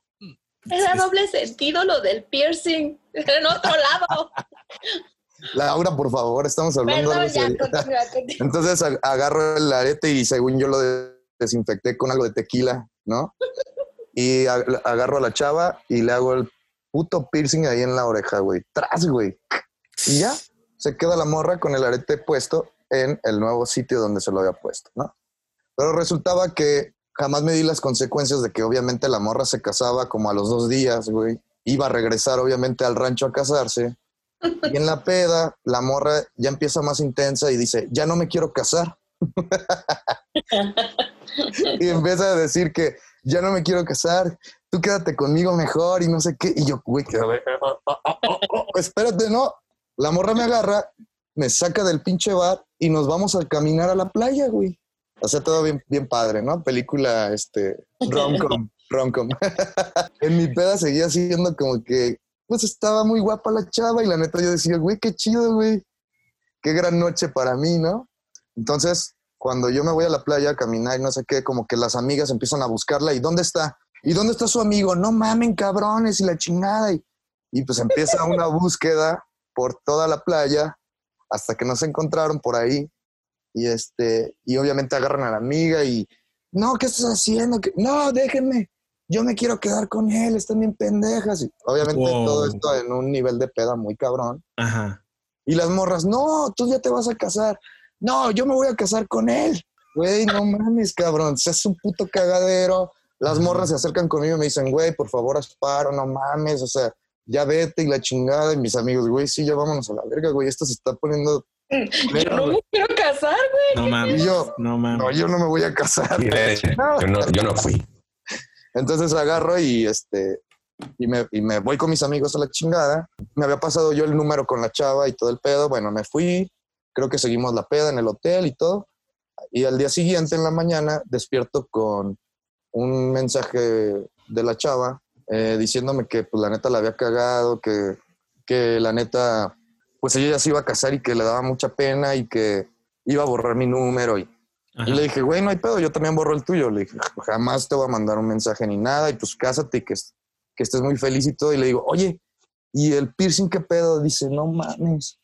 [SPEAKER 6] Era doble sentido lo del piercing. En otro lado.
[SPEAKER 7] Laura, por favor, estamos hablando de
[SPEAKER 6] Perdón, ya,
[SPEAKER 7] serio.
[SPEAKER 6] continúa, continúa.
[SPEAKER 7] Entonces ag- agarro el arete y según yo lo de- desinfecté con algo de tequila, ¿no? Y ag- agarro a la chava y le hago el puto piercing ahí en la oreja, güey. Tras, güey. Y ya, se queda la morra con el arete puesto en el nuevo sitio donde se lo había puesto, ¿no? Pero resultaba que jamás me di las consecuencias de que obviamente la morra se casaba como a los dos días, güey. Iba a regresar obviamente al rancho a casarse. Y en la peda, la morra ya empieza más intensa y dice, ya no me quiero casar. y empieza a decir que ya no me quiero casar, tú quédate conmigo mejor y no sé qué. Y yo, güey, oh, oh, oh, oh, oh, espérate, no. La morra me agarra, me saca del pinche bar y nos vamos a caminar a la playa, güey. O sea, todo bien, bien padre, ¿no? Película, este, rom-com, rom-com. en mi peda seguía siendo como que, pues estaba muy guapa la chava y la neta yo decía, güey, qué chido, güey. Qué gran noche para mí, ¿no? Entonces, cuando yo me voy a la playa a caminar y no sé qué, como que las amigas empiezan a buscarla y ¿dónde está? ¿Y dónde está su amigo? No mamen, cabrones, y la chingada. Y, y pues empieza una búsqueda por toda la playa hasta que nos encontraron por ahí. Y este, y obviamente agarran a la amiga y, no, ¿qué estás haciendo? ¿Qué- No, déjenme. Yo me quiero quedar con él, están bien pendejas. Y obviamente
[SPEAKER 5] Wow.
[SPEAKER 7] todo esto en un nivel de peda muy cabrón.
[SPEAKER 5] Ajá.
[SPEAKER 7] Y las morras, no, tú ya te vas a casar. No, yo me voy a casar con él. Güey, no mames, cabrón. Se hace un puto cagadero. Las morras se acercan conmigo y me dicen, güey, por favor, haz paro, no mames. O sea, ya vete y la chingada. Y mis amigos, güey, sí, ya vámonos a la verga, güey. Esto se está poniendo.
[SPEAKER 6] Yo no me quiero casar, güey.
[SPEAKER 5] No mames.
[SPEAKER 7] Y yo,
[SPEAKER 5] No
[SPEAKER 7] no,
[SPEAKER 5] mames.
[SPEAKER 7] yo no me voy a casar.
[SPEAKER 8] Dice, yo, no, yo no fui.
[SPEAKER 7] Entonces agarro y este y me, y me voy con mis amigos a la chingada. Me había pasado yo el número con la chava y todo el pedo. Bueno, me fui. Creo que seguimos la peda en el hotel y todo. Y al día siguiente, en la mañana, despierto con un mensaje de la chava eh, diciéndome que pues la neta la había cagado, que, que la neta, pues ella ya se iba a casar y que le daba mucha pena y que iba a borrar mi número y le dije, güey, no hay pedo, yo también borro el tuyo. Le dije, jamás te voy a mandar un mensaje ni nada, y pues cásate y que, es- que estés muy feliz y todo. Y le digo, oye, ¿y el piercing qué pedo? Dice, no mames.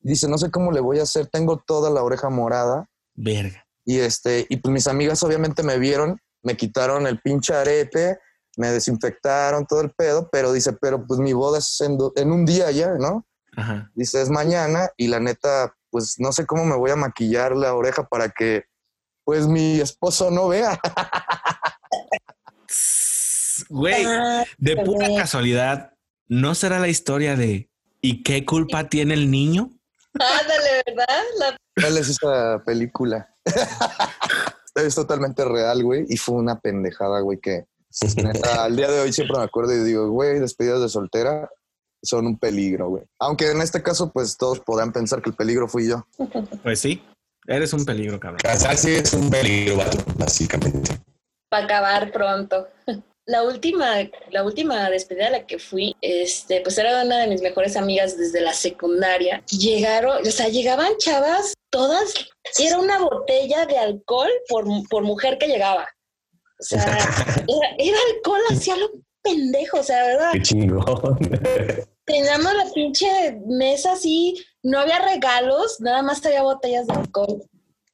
[SPEAKER 7] Dice, no sé cómo le voy a hacer, tengo toda la oreja morada.
[SPEAKER 5] Verga.
[SPEAKER 7] Y este, y pues mis amigas obviamente me vieron, me quitaron el pinche arete, me desinfectaron todo el pedo, pero dice, pero pues mi boda es en, do- en un día ya, ¿no?
[SPEAKER 5] Ajá.
[SPEAKER 7] Dice, es mañana y la neta, pues no sé cómo me voy a maquillar la oreja para que pues mi esposo no vea.
[SPEAKER 5] Güey,
[SPEAKER 6] Ah,
[SPEAKER 5] de pura
[SPEAKER 6] güey.
[SPEAKER 5] casualidad, ¿no será la historia de ¿y qué culpa tiene el niño?
[SPEAKER 6] Ándale, ¿verdad? La-
[SPEAKER 7] ¿Cuál es esa película? es totalmente real, güey, y fue una pendejada, güey, que neta, al día de hoy siempre me acuerdo y digo, güey, despedidas de soltera son un peligro, güey. Aunque en este caso, pues todos podrán pensar que el peligro fui yo.
[SPEAKER 5] Pues sí, eres un peligro, cabrón.
[SPEAKER 8] Casarse es un peligro, vato, básicamente.
[SPEAKER 6] para acabar pronto. La última, la última despedida a la que fui, este, pues era una de mis mejores amigas desde la secundaria. Llegaron, o sea, llegaban chavas, todas, era una botella de alcohol por, por mujer que llegaba. O sea, era, era alcohol hacia lo pendejo, o sea, ¿verdad?
[SPEAKER 8] Qué chingón.
[SPEAKER 6] Teníamos la pinche mesa así, no había regalos, nada más había botellas de alcohol.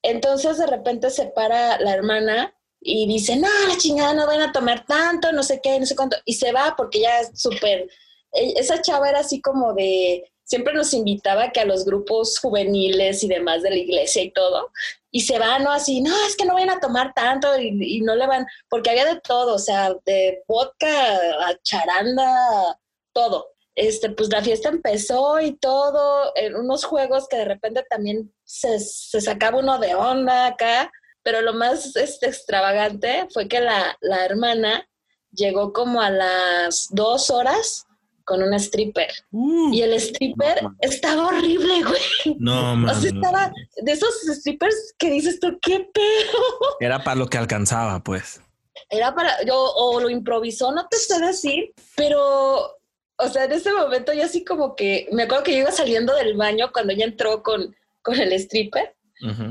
[SPEAKER 6] Entonces de repente se para la hermana y dice, no, la chingada, no van a tomar tanto, no sé qué, no sé cuánto. Y se va porque ya es súper... e- Esa chava era así como de... Siempre nos invitaba que a los grupos juveniles y demás de la iglesia y todo. Y se va, ¿no? Así, no, es que no vayan a tomar tanto y, y no le van... Porque había de todo, o sea, de vodka a charanda, todo este, pues la fiesta empezó y todo, en unos juegos que de repente también se, se sacaba uno de onda acá, pero lo más este, extravagante fue que la, la hermana llegó como a las dos horas con una stripper. Y el stripper
[SPEAKER 7] No, man.
[SPEAKER 6] estaba horrible, güey.
[SPEAKER 5] No,
[SPEAKER 6] O
[SPEAKER 5] mames.
[SPEAKER 6] sea, estaba de esos strippers que dices tú, qué pedo.
[SPEAKER 5] Era para lo que alcanzaba, pues.
[SPEAKER 6] Era para, yo, o lo improvisó, no te sé decir, pero, o sea, en ese momento yo así como que, me acuerdo que yo iba saliendo del baño cuando ella entró con, con el stripper,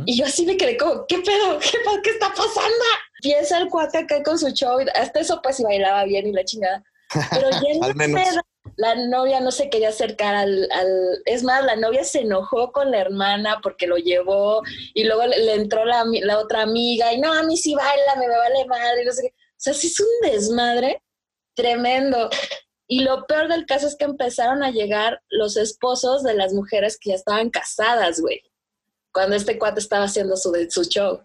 [SPEAKER 6] y yo así me quedé como, ¿qué pedo? ¿Qué, qué está pasando? Piensa el cuate acá con su show, y hasta eso pues y bailaba bien y la chingada. Pero ya en
[SPEAKER 7] Al menos.
[SPEAKER 6] La novia no se quería acercar al, Es más, la novia se enojó con la hermana porque lo llevó y luego le, entró la, la otra amiga y no, a mí sí baila, me vale madre, no sé qué. O sea, sí es un desmadre tremendo. Y lo peor del caso es que empezaron a llegar los esposos de las mujeres que ya estaban casadas, güey, cuando este cuate estaba haciendo su, su show.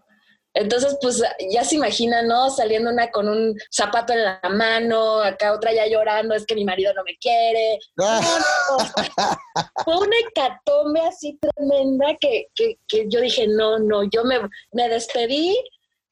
[SPEAKER 6] Entonces, pues ya se imagina, ¿no? Saliendo una con un zapato en la mano, acá otra ya llorando, es que mi marido no me quiere. No, no, fue una hecatombe así tremenda que, que, que yo dije, no, no, yo me, me despedí.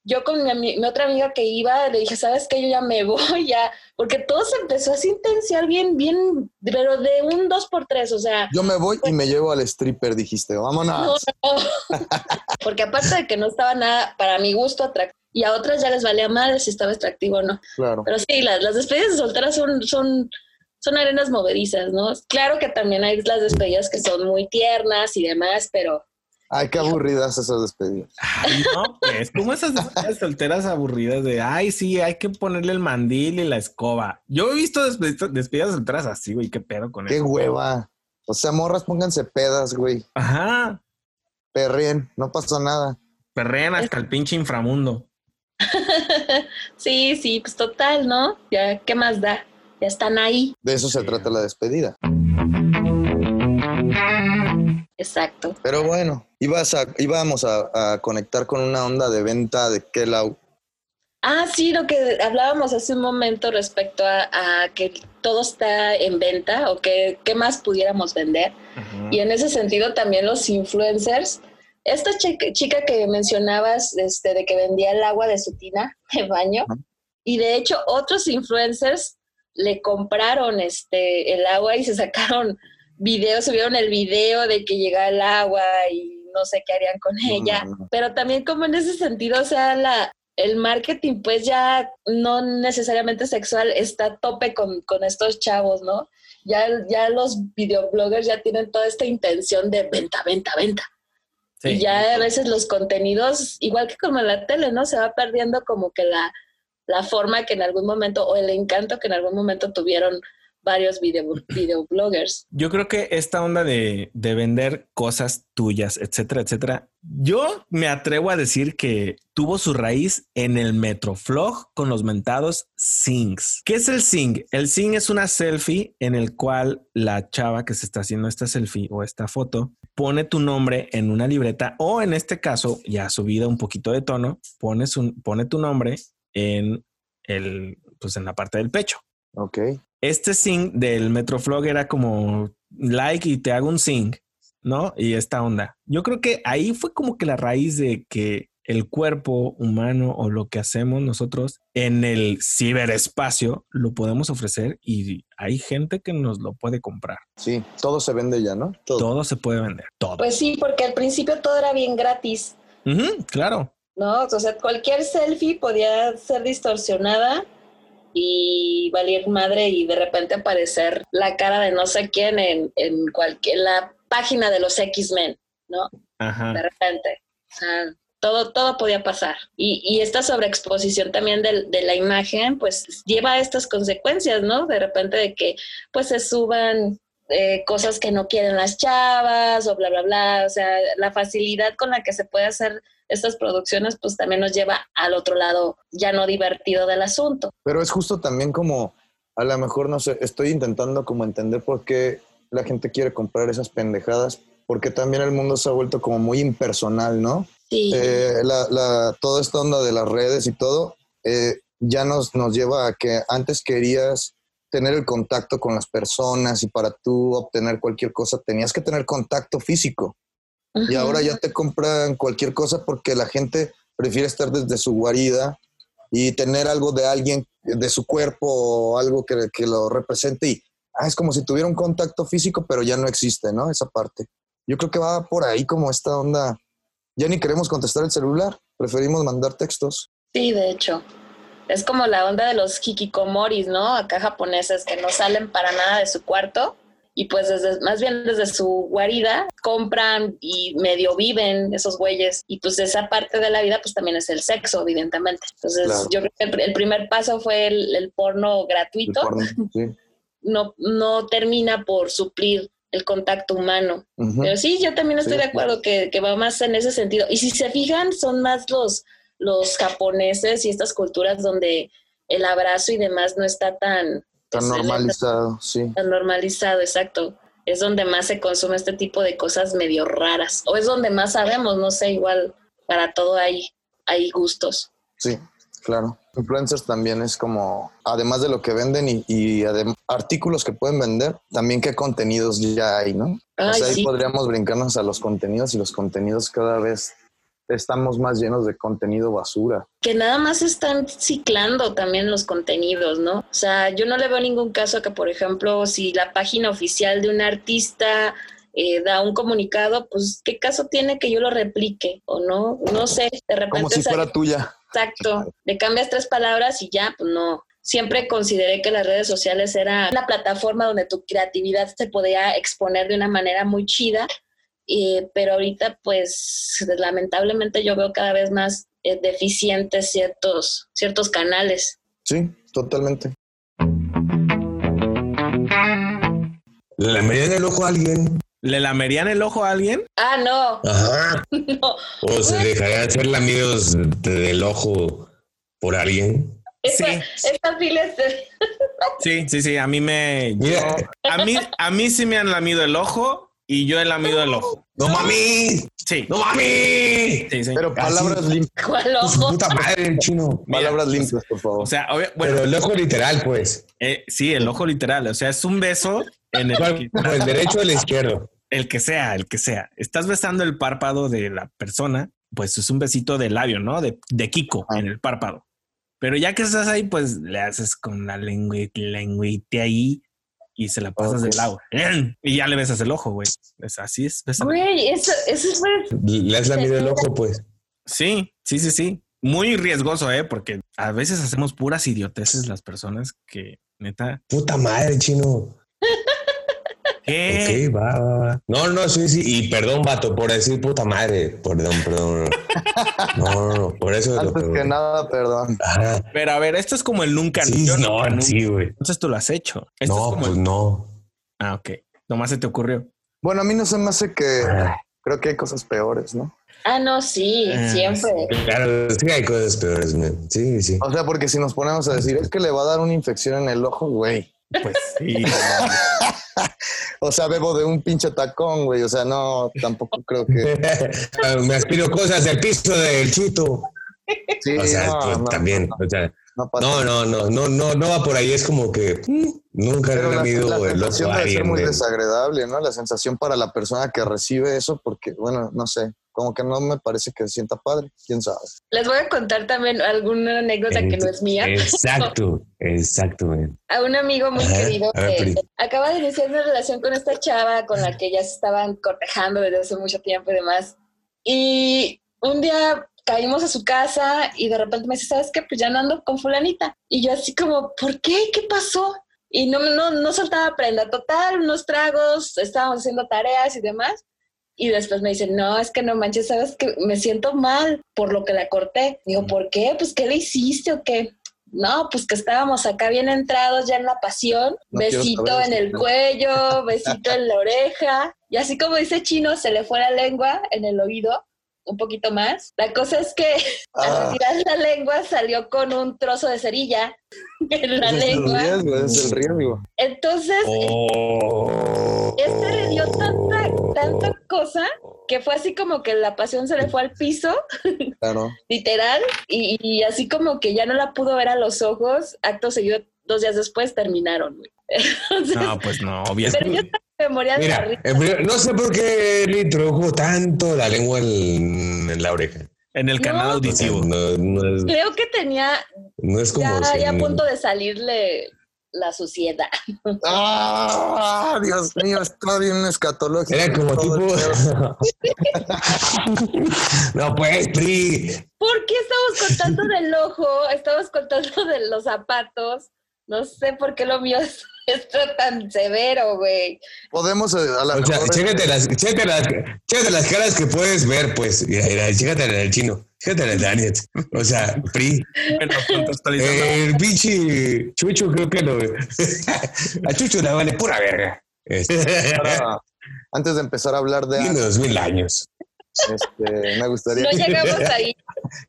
[SPEAKER 6] Yo con mi, mi otra amiga que iba, le dije, ¿sabes qué? Yo ya me voy, ya, porque todo se empezó a intensiar bien, bien, pero de un dos por tres, o sea,
[SPEAKER 7] Yo me voy y me llevo al stripper, dijiste.
[SPEAKER 6] no,
[SPEAKER 7] Vámonos.
[SPEAKER 6] no. porque aparte de que no estaba nada, para mi gusto, atractivo, y a otras ya les valía madre si estaba atractivo o no.
[SPEAKER 7] Claro.
[SPEAKER 6] Pero sí, las, las despedidas de solteras son, son, son arenas movedizas, ¿no? Claro que también hay las despedidas que son muy tiernas y demás, pero
[SPEAKER 7] Ay, qué aburridas esas despedidas.
[SPEAKER 5] Ay, no, pues, como esas despedidas solteras aburridas de, ay, sí, hay que ponerle el mandil y la escoba. Yo he visto despedidas, despedidas solteras así, güey, qué pedo con
[SPEAKER 7] Qué
[SPEAKER 5] eso.
[SPEAKER 7] hueva. O sea, morras, pónganse pedas, güey.
[SPEAKER 5] Ajá,
[SPEAKER 7] Perrien, no pasa nada.
[SPEAKER 5] perrean hasta el pinche inframundo.
[SPEAKER 6] sí, sí, pues total, ¿no? Ya, ¿qué más da? Ya están ahí.
[SPEAKER 7] De eso se trata la despedida.
[SPEAKER 6] Exacto.
[SPEAKER 7] Pero bueno, ibas a, íbamos a, a conectar con una onda de venta de Kellau.
[SPEAKER 6] Ah, sí, lo que hablábamos hace un momento respecto a, a que todo está en venta o que qué más pudiéramos vender. Y en ese sentido también los influencers. Esta chica, chica que mencionabas, este, de que vendía el agua de su tina de baño, y de hecho otros influencers le compraron este, el agua y se sacaron videos, subieron el video de que llega el agua y no sé qué harían con ella. Pero también como en ese sentido, o sea, la, el marketing pues ya no necesariamente sexual está a tope con, con estos chavos, ¿no? Ya, ya los videobloggers ya tienen toda esta intención de venta, venta, venta.
[SPEAKER 5] Sí.
[SPEAKER 6] Y ya a veces los contenidos, igual que como en la tele, ¿no? Se va perdiendo como que la, la forma que en algún momento, o el encanto que en algún momento tuvieron varios video, videobloggers.
[SPEAKER 5] Yo creo que esta onda de, de vender cosas tuyas, etcétera, etcétera, yo me atrevo a decir que tuvo su raíz en el Metroflog con los mentados Sings. ¿Qué es el Sing? El Sing es una selfie en el cual la chava que se está haciendo esta selfie o esta foto pone tu nombre en una libreta o en este caso, ya subida un poquito de tono, pones un, pone tu nombre en el, pues en la parte del pecho.
[SPEAKER 7] Ok.
[SPEAKER 5] Este sync del Metroflog era como like y te hago un sync, ¿no? Y esta onda. Yo creo que ahí fue como que la raíz de que el cuerpo humano o lo que hacemos nosotros en el ciberespacio lo podemos ofrecer y hay gente que nos lo puede comprar.
[SPEAKER 7] Sí, todo se vende ya, ¿no? Todo.
[SPEAKER 5] Todo se puede vender, todo.
[SPEAKER 6] Pues sí, porque al principio todo era bien gratis,
[SPEAKER 5] claro.
[SPEAKER 6] ¿no? O sea, cualquier selfie podía ser distorsionada y valer madre y de repente aparecer la cara de no sé quién en, en cualquier la página de los X-Men, ¿no?
[SPEAKER 5] Ajá.
[SPEAKER 6] de repente. O sea, todo, todo podía pasar. Y, y esta sobreexposición también del- de, la imagen, pues lleva a estas consecuencias, ¿no? De repente de que pues se suban eh, cosas que no quieren las chavas o bla, bla, bla. O sea, la facilidad con la que se puede hacer estas producciones, pues también nos lleva al otro lado ya no divertido del asunto.
[SPEAKER 7] Pero es justo también como, a lo mejor, no sé, estoy intentando como entender por qué la gente quiere comprar esas pendejadas, porque también el mundo se ha vuelto como muy impersonal, ¿no?
[SPEAKER 6] Sí.
[SPEAKER 7] Eh, la, la- toda esta onda de las redes y todo eh, ya nos, nos lleva a que antes querías tener el contacto con las personas y para tú obtener cualquier cosa tenías que tener contacto físico. Y ahora ya te compran cualquier cosa porque la gente prefiere estar desde su guarida y tener algo de alguien, de su cuerpo o algo que, que lo represente. Y ah, es como si tuviera un contacto físico, pero ya no existe, ¿no? Esa parte. Yo creo que va por ahí como esta onda. Ya ni queremos contestar el celular, preferimos mandar textos.
[SPEAKER 6] Sí, de hecho. Es como la onda de los hikikomoris, ¿no? Acá japoneses que no salen para nada de su cuarto y pues desde, más bien desde su guarida compran y medio viven esos güeyes y pues esa parte de la vida pues también es el sexo, evidentemente. Entonces
[SPEAKER 7] Claro.
[SPEAKER 6] yo creo que el, el primer paso fue el, el porno
[SPEAKER 7] El
[SPEAKER 6] gratuito,
[SPEAKER 7] porno, sí.
[SPEAKER 6] no, no termina por suplir el contacto humano. Pero sí, yo también estoy
[SPEAKER 7] Sí.
[SPEAKER 6] de acuerdo que, que va más en ese sentido. Y si se fijan, son más los, los japoneses y estas culturas donde el abrazo y demás no está tan,
[SPEAKER 7] Tan normalizado, sí.
[SPEAKER 6] tan normalizado, exacto. Es donde más se consume este tipo de cosas medio raras. O es donde más sabemos, no sé, igual para todo hay, hay gustos.
[SPEAKER 7] Sí, claro. Influencers también es como, además de lo que venden y, y artículos que pueden vender, también qué contenidos ya hay, ¿no? o
[SPEAKER 6] Ay,
[SPEAKER 7] sea, ahí
[SPEAKER 6] sí.
[SPEAKER 7] podríamos brincarnos a los contenidos y los contenidos cada vez estamos más llenos de contenido basura.
[SPEAKER 6] que nada más están ciclando también los contenidos, ¿no? O sea, yo no le veo ningún caso que, por ejemplo, si la página oficial de un artista eh, da un comunicado, pues, ¿qué caso tiene que yo lo replique o no? No sé, de repente...
[SPEAKER 7] Como si
[SPEAKER 6] sale-
[SPEAKER 7] fuera tuya.
[SPEAKER 6] Exacto, le cambias tres palabras y ya, pues no. Siempre consideré que las redes sociales era una plataforma donde tu creatividad se podía exponer de una manera muy chida, eh, pero ahorita pues lamentablemente yo veo cada vez más eh, deficientes ciertos, ciertos canales.
[SPEAKER 7] Sí, totalmente.
[SPEAKER 8] ¿Le merían el ojo a alguien?
[SPEAKER 5] ¿Le lamerían el ojo a alguien?
[SPEAKER 6] Ah, no,
[SPEAKER 8] Ajá.
[SPEAKER 6] no.
[SPEAKER 8] ¿O se dejarían ser lamidos de- del ojo por alguien?
[SPEAKER 6] Esa,
[SPEAKER 5] Sí.
[SPEAKER 6] esa sí
[SPEAKER 5] Sí, sí, sí. A mí me. Yo- a, mí, a mí sí me han lamido el ojo y yo he lamido el ojo.
[SPEAKER 8] ¡No mami!
[SPEAKER 5] Sí.
[SPEAKER 8] ¡No mami!
[SPEAKER 5] Sí, sí.
[SPEAKER 7] Pero palabras limpias,
[SPEAKER 6] ¿Cuál ojo?
[SPEAKER 8] puta madre, el chino.
[SPEAKER 5] Mira,
[SPEAKER 7] palabras limpias, por favor.
[SPEAKER 5] O sea, bueno,
[SPEAKER 8] Pero el ojo literal, pues.
[SPEAKER 5] eh, sí, el ojo literal. O sea, es un beso en el que,
[SPEAKER 8] ¿Cuál? ¿El derecho o el izquierdo?
[SPEAKER 5] el que sea, el que sea. Estás besando el párpado de la persona, pues es un besito de labio, ¿no? De, de Kiko
[SPEAKER 7] Ah.
[SPEAKER 5] en el párpado. Pero ya que estás ahí, pues le haces con la lengüita ahí y se la pasas del lado. Y ya le besas el ojo, güey. Es así es. besa-
[SPEAKER 6] Güey, eso, eso es pues,
[SPEAKER 8] Le has lamido el ojo, pues.
[SPEAKER 5] Sí, sí, sí, sí. Muy riesgoso, ¿eh? Porque a veces hacemos puras idioteces las personas que, neta,
[SPEAKER 8] Puta madre, chino.
[SPEAKER 5] ¿Qué?
[SPEAKER 8] Ok, va, va, va. No, no, sí, sí. Y perdón, vato, por decir puta madre. Perdón, perdón. No, no, no. Por eso lo
[SPEAKER 7] Antes que nada, perdón.
[SPEAKER 8] Ajá.
[SPEAKER 5] Pero a ver, esto es como el nunca.
[SPEAKER 8] Sí,
[SPEAKER 5] yo
[SPEAKER 8] no,
[SPEAKER 5] nunca,
[SPEAKER 8] sí, güey.
[SPEAKER 5] Entonces tú lo has hecho. Esto es
[SPEAKER 8] No,
[SPEAKER 5] como
[SPEAKER 8] pues
[SPEAKER 5] el-
[SPEAKER 8] no.
[SPEAKER 5] Ah, ok. Nomás se te ocurrió.
[SPEAKER 7] Bueno, a mí no se me hace que...
[SPEAKER 8] Ah,
[SPEAKER 7] Creo que hay cosas peores, ¿no?
[SPEAKER 6] Ah, no, sí,
[SPEAKER 5] Ah,
[SPEAKER 6] siempre.
[SPEAKER 8] Claro, sí hay cosas peores, man. Sí, sí.
[SPEAKER 7] O sea, porque si nos ponemos a decir, es que le va a dar una infección en el ojo, güey.
[SPEAKER 5] Pues sí.
[SPEAKER 7] O sea, bebo de un pinche tacón, güey. O sea, no, tampoco creo que...
[SPEAKER 8] Me aspiro cosas del piso del chito.
[SPEAKER 7] Sí,
[SPEAKER 8] O sea,
[SPEAKER 7] no,
[SPEAKER 8] pues,
[SPEAKER 7] no,
[SPEAKER 8] también.
[SPEAKER 7] no.
[SPEAKER 8] O sea,
[SPEAKER 7] No pasa
[SPEAKER 8] No, no, no, no, no, no va por ahí. Es como que mm, nunca
[SPEAKER 7] Pero la,
[SPEAKER 8] han ido
[SPEAKER 7] la
[SPEAKER 8] el ojo
[SPEAKER 7] sensación debe ser muy
[SPEAKER 8] de-
[SPEAKER 7] desagradable, ¿no? La sensación para la persona que recibe eso, porque, bueno, no sé, como que no me parece que se sienta padre, quién sabe.
[SPEAKER 6] Les voy a contar también alguna anécdota que no es mía.
[SPEAKER 8] Exacto, exacto.
[SPEAKER 6] A un amigo muy
[SPEAKER 8] Ajá,
[SPEAKER 6] querido
[SPEAKER 8] ver,
[SPEAKER 6] que acaba de iniciar una relación con esta chava con la que ya se estaban cortejando desde hace mucho tiempo y demás. Y un día caímos a su casa y de repente me dice, ¿sabes qué? Pues ya no ando con fulanita. Y yo así como, ¿por qué? ¿Qué pasó? Y no, no, no soltaba prenda. Total, unos tragos, estábamos haciendo tareas y demás. Y después me dice, no, es que no manches, sabes que me siento mal por lo que la corté. Digo, ¿por qué? Pues, ¿qué le hiciste o qué? No, pues que estábamos acá bien entrados ya en la pasión.
[SPEAKER 7] No
[SPEAKER 6] besito en el cuello, besito en la oreja. Y así como dice Chino, se le fue la lengua en el oído un poquito más. La cosa es que al
[SPEAKER 7] Ah.
[SPEAKER 6] retirar la lengua salió con un trozo de cerilla en la
[SPEAKER 7] el
[SPEAKER 6] lengua.
[SPEAKER 7] riesgo, es el riesgo.
[SPEAKER 6] Entonces,
[SPEAKER 8] Oh.
[SPEAKER 6] este le dio tanta, tanta cosa que fue así como que la pasión se le fue al piso,
[SPEAKER 7] Claro.
[SPEAKER 6] literal, y, y así como que ya no la pudo ver a los ojos. Acto seguido, dos días después terminaron. güey. Entonces,
[SPEAKER 5] No, pues no,
[SPEAKER 6] pero yo de la
[SPEAKER 8] Mira,
[SPEAKER 6] risa.
[SPEAKER 8] no sé por qué le introdujo tanto la lengua en, en la oreja.
[SPEAKER 5] En el canal
[SPEAKER 6] No.
[SPEAKER 5] auditivo.
[SPEAKER 8] No, no es,
[SPEAKER 6] Creo que tenía
[SPEAKER 8] no es como.
[SPEAKER 6] ya,
[SPEAKER 8] si-
[SPEAKER 6] ya a punto de salirle la suciedad.
[SPEAKER 7] ¡Ah! Dios mío, está bien escatológico.
[SPEAKER 8] Era como tipo. no, pues, Pri.
[SPEAKER 6] ¿Por qué estamos contando del ojo? Estamos contando de los zapatos. No sé por qué lo mío es esto tan severo, güey.
[SPEAKER 7] Podemos, eh, a la
[SPEAKER 8] O sea, chécate las, chécate, las, chécate las caras que puedes ver, pues. Mira, mira, chécate en el chino. Chécate en el Daniel. O sea, Pri.
[SPEAKER 5] Bueno.
[SPEAKER 8] El pinche Chucho, creo que lo. A Chucho le vale pura verga. Este,
[SPEAKER 7] antes de empezar a hablar de
[SPEAKER 8] Tiene dos mil años.
[SPEAKER 7] Este, me gustaría
[SPEAKER 6] No
[SPEAKER 7] que,
[SPEAKER 6] llegamos ahí.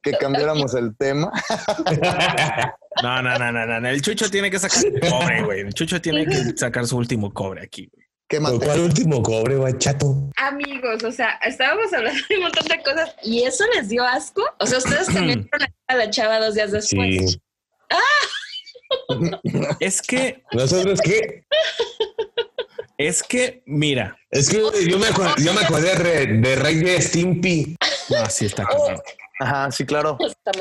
[SPEAKER 7] que cambiáramos el tema.
[SPEAKER 5] No, no, no, no, no. El Chucho tiene que sacar cobre, güey. El Chucho tiene que sacar su último cobre aquí, güey.
[SPEAKER 7] ¿Qué
[SPEAKER 8] ¿Cuál último cobre, güey, chato?
[SPEAKER 6] Amigos, o sea, estábamos hablando de un montón de cosas y eso les dio asco. O sea, ustedes también fueron a la chava dos días después.
[SPEAKER 8] Sí.
[SPEAKER 5] Es que,
[SPEAKER 8] ¿Nosotros qué?
[SPEAKER 5] es que, mira.
[SPEAKER 8] Es que yo me, yo me acordé de, de Rey de Stimpy.
[SPEAKER 5] No, sí está cabrón.
[SPEAKER 7] Ajá, sí, claro.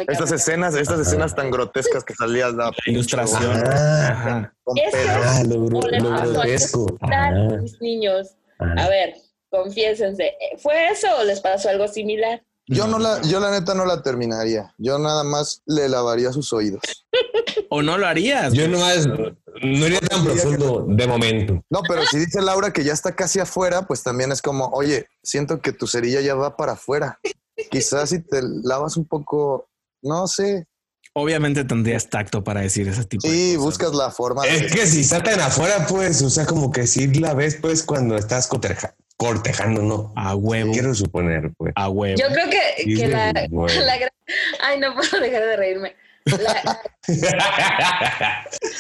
[SPEAKER 7] Estas escenas, estas escenas tan grotescas que salía la
[SPEAKER 5] La ilustración.
[SPEAKER 8] Ah,
[SPEAKER 5] Ajá.
[SPEAKER 7] con
[SPEAKER 8] ah, lo,
[SPEAKER 6] a
[SPEAKER 8] grotesco. Ah,
[SPEAKER 6] mis niños.
[SPEAKER 8] ah.
[SPEAKER 6] A ver, confiésense. ¿Fue eso o les pasó algo similar?
[SPEAKER 7] Yo no la, yo la neta no la terminaría. Yo nada más le lavaría sus oídos.
[SPEAKER 5] O no lo harías.
[SPEAKER 8] Yo no, más, no iría tan profundo de momento.
[SPEAKER 7] No, pero si dice Laura que ya está casi afuera, pues también es como, oye, siento que tu cerilla ya va para afuera. Quizás si te lavas un poco, no sé.
[SPEAKER 5] Obviamente tendrías tacto para decir ese tipo de
[SPEAKER 7] Sí, buscas la forma de.
[SPEAKER 8] Es que si está tan afuera, pues, o sea, como que si la ves, pues, cuando estás corteja- cortejando, ¿no?
[SPEAKER 5] A huevo.
[SPEAKER 8] Quiero suponer, pues.
[SPEAKER 5] A huevo.
[SPEAKER 6] Yo creo que, que la, la gran- Ay, no puedo dejar de reírme. La-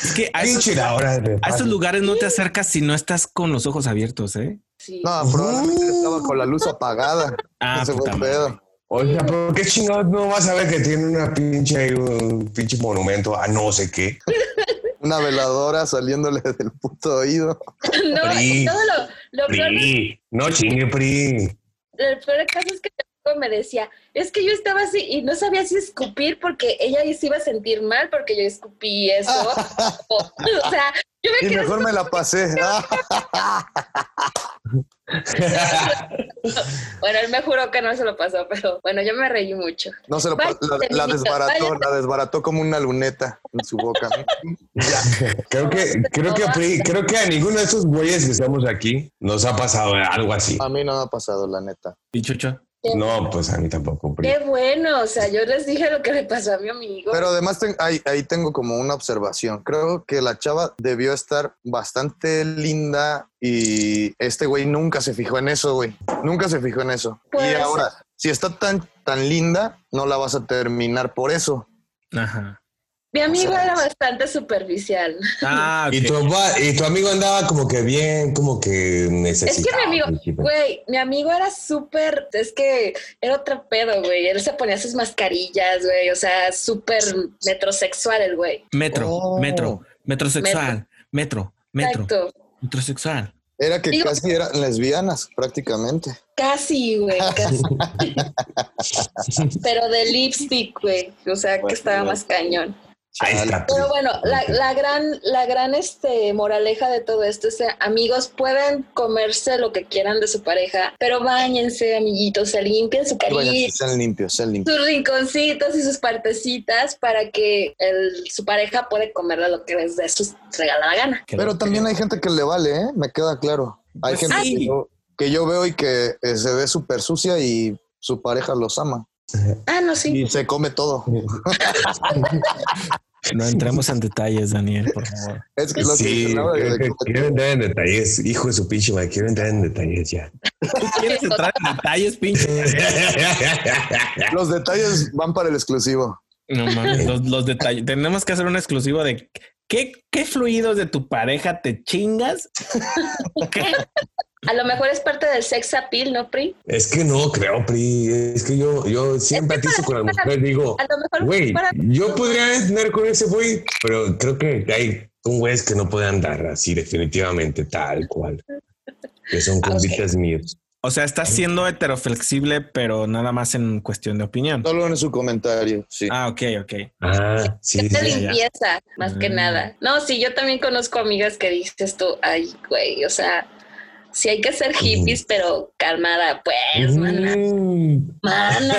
[SPEAKER 5] Es que a esos,
[SPEAKER 8] la hora de
[SPEAKER 5] a esos lugares no te acercas si no estás con los ojos abiertos, ¿eh?
[SPEAKER 6] sí.
[SPEAKER 7] No, probablemente estaba con la luz apagada.
[SPEAKER 5] Ah,
[SPEAKER 7] Ese fue
[SPEAKER 5] puta
[SPEAKER 7] pedo.
[SPEAKER 8] O sea, ¿por qué chingados no vas a ver que tiene una pinche, un pinche monumento a no sé qué?
[SPEAKER 7] Una veladora saliéndole del puto oído.
[SPEAKER 6] No,
[SPEAKER 8] Pri.
[SPEAKER 6] todo lo, lo peor,
[SPEAKER 8] Pri, no chingue, Pri.
[SPEAKER 6] el peor caso es que me decía, es que yo estaba así y no sabía si escupir porque ella se iba a sentir mal porque yo escupí eso. o, o sea, yo me
[SPEAKER 7] Y
[SPEAKER 6] quedé
[SPEAKER 7] mejor me la pasé.
[SPEAKER 6] Bueno, él me juró que no se lo pasó, pero bueno, yo me reí mucho.
[SPEAKER 7] No se lo pa- la, la desbarató, la desbarató como una luneta en su boca. Ya.
[SPEAKER 8] Creo que, creo que, creo que a ninguno de esos güeyes que estamos aquí nos ha pasado algo así.
[SPEAKER 7] A mí no me ha pasado, la neta.
[SPEAKER 5] ¿Y Chucho?
[SPEAKER 8] No, pues a mí tampoco, Pri.
[SPEAKER 6] Qué bueno, o sea, yo les dije lo que le pasó a mi amigo.
[SPEAKER 7] Pero además ten- ahí, ahí tengo como una observación. Creo que la chava debió estar bastante linda y este güey nunca se fijó en eso, güey. Nunca se fijó en eso. Y
[SPEAKER 6] ser.
[SPEAKER 7] ahora, si está tan, tan linda, no la vas a terminar por eso.
[SPEAKER 5] Ajá.
[SPEAKER 6] Mi amigo
[SPEAKER 7] O sea,
[SPEAKER 6] era bastante superficial.
[SPEAKER 5] Ah.
[SPEAKER 8] Y tu, y tu amigo andaba como que bien, como que
[SPEAKER 6] Es
[SPEAKER 8] necesitaba.
[SPEAKER 6] que mi amigo, güey, mi amigo era súper, es que era otro pedo, güey. Él se ponía sus mascarillas, güey. O sea, súper metrosexual el güey.
[SPEAKER 5] Metro,
[SPEAKER 7] Oh.
[SPEAKER 5] metro, metrosexual, metro, metro,
[SPEAKER 6] Exacto.
[SPEAKER 5] metrosexual.
[SPEAKER 7] Era que
[SPEAKER 6] Digo-
[SPEAKER 7] casi eran lesbianas, prácticamente.
[SPEAKER 6] Casi, güey, casi. Pero de lipstick, güey. O sea, que estaba más cañón. Pero bueno, la, la gran, la gran este, moraleja de todo esto es que amigos pueden comerse lo que quieran de su pareja, pero bañense, amiguitos, se limpien su carita,
[SPEAKER 7] sean limpios, sean limpios.
[SPEAKER 6] sus rinconcitos y sus partecitas para que el- su pareja puede comerle lo que les dé su regalada gana.
[SPEAKER 7] Pero también hay gente que le vale, ¿eh? Me queda claro. Hay
[SPEAKER 5] Pues
[SPEAKER 7] gente
[SPEAKER 5] sí.
[SPEAKER 7] que, yo, que yo veo y que eh, se ve súper sucia y su pareja los ama.
[SPEAKER 6] Ah, no, sí.
[SPEAKER 7] Y se come todo.
[SPEAKER 5] No entremos en detalles, Daniel, por favor.
[SPEAKER 7] Es que lo que
[SPEAKER 8] Sí,
[SPEAKER 7] de-
[SPEAKER 8] quiero, entrar en detalles. Hijo de su pinche madre, quiero entrar en detalles ya.
[SPEAKER 5] ¿Quieres entrar en detalles, pinche?
[SPEAKER 7] los detalles van para el exclusivo.
[SPEAKER 5] No mames, los, los detalles. Tenemos que hacer un exclusivo de qué, qué fluidos de tu pareja te chingas. ¿Qué?
[SPEAKER 6] A lo mejor es parte del sex appeal, ¿no, Pri?
[SPEAKER 8] Es que no creo, Pri. Es que yo, yo siempre
[SPEAKER 6] Es que
[SPEAKER 8] atizo con
[SPEAKER 6] para-
[SPEAKER 8] la mujer. Digo,
[SPEAKER 6] A lo mejor
[SPEAKER 8] güey, yo podría tener con ese güey, pero creo que hay un güeyes que no pueden andar así definitivamente, tal cual. Que son
[SPEAKER 6] Ah, ok.
[SPEAKER 8] convitas míos.
[SPEAKER 5] O sea, estás siendo heteroflexible, pero nada más en cuestión de opinión.
[SPEAKER 7] Solo en su comentario, sí.
[SPEAKER 5] Ah, ok, ok.
[SPEAKER 8] Ah, sí,
[SPEAKER 6] Es de
[SPEAKER 8] sí.
[SPEAKER 5] ya.
[SPEAKER 6] limpieza, más que
[SPEAKER 5] Mm.
[SPEAKER 6] nada. No, sí, yo también conozco amigas que dices tú, ay, güey, o sea, sí hay que ser hippies, pero calmada, pues, mana,
[SPEAKER 8] Mm,
[SPEAKER 6] mana.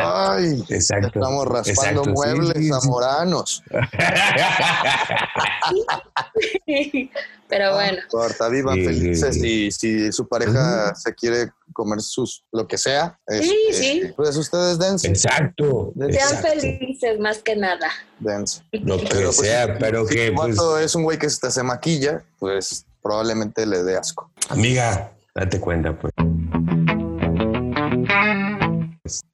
[SPEAKER 7] Ay,
[SPEAKER 8] Exacto.
[SPEAKER 7] estamos raspando
[SPEAKER 8] Exacto,
[SPEAKER 7] muebles
[SPEAKER 8] sí, sí.
[SPEAKER 7] zamoranos.
[SPEAKER 6] pero bueno,
[SPEAKER 7] Corta, vivan
[SPEAKER 8] Sí,
[SPEAKER 7] felices
[SPEAKER 8] sí,
[SPEAKER 7] y si su pareja se quiere comer sus lo que sea,
[SPEAKER 6] Sí,
[SPEAKER 7] este,
[SPEAKER 6] sí.
[SPEAKER 7] pues ustedes dense,
[SPEAKER 8] Exacto.
[SPEAKER 6] sean
[SPEAKER 8] exacto.
[SPEAKER 6] felices más que nada.
[SPEAKER 7] dense.
[SPEAKER 8] Lo que
[SPEAKER 7] Pero, pues,
[SPEAKER 8] sea, pero
[SPEAKER 7] Si
[SPEAKER 8] que, pues,
[SPEAKER 7] es un güey que hasta se maquilla, pues probablemente le dé asco.
[SPEAKER 8] Amiga, date cuenta, pues.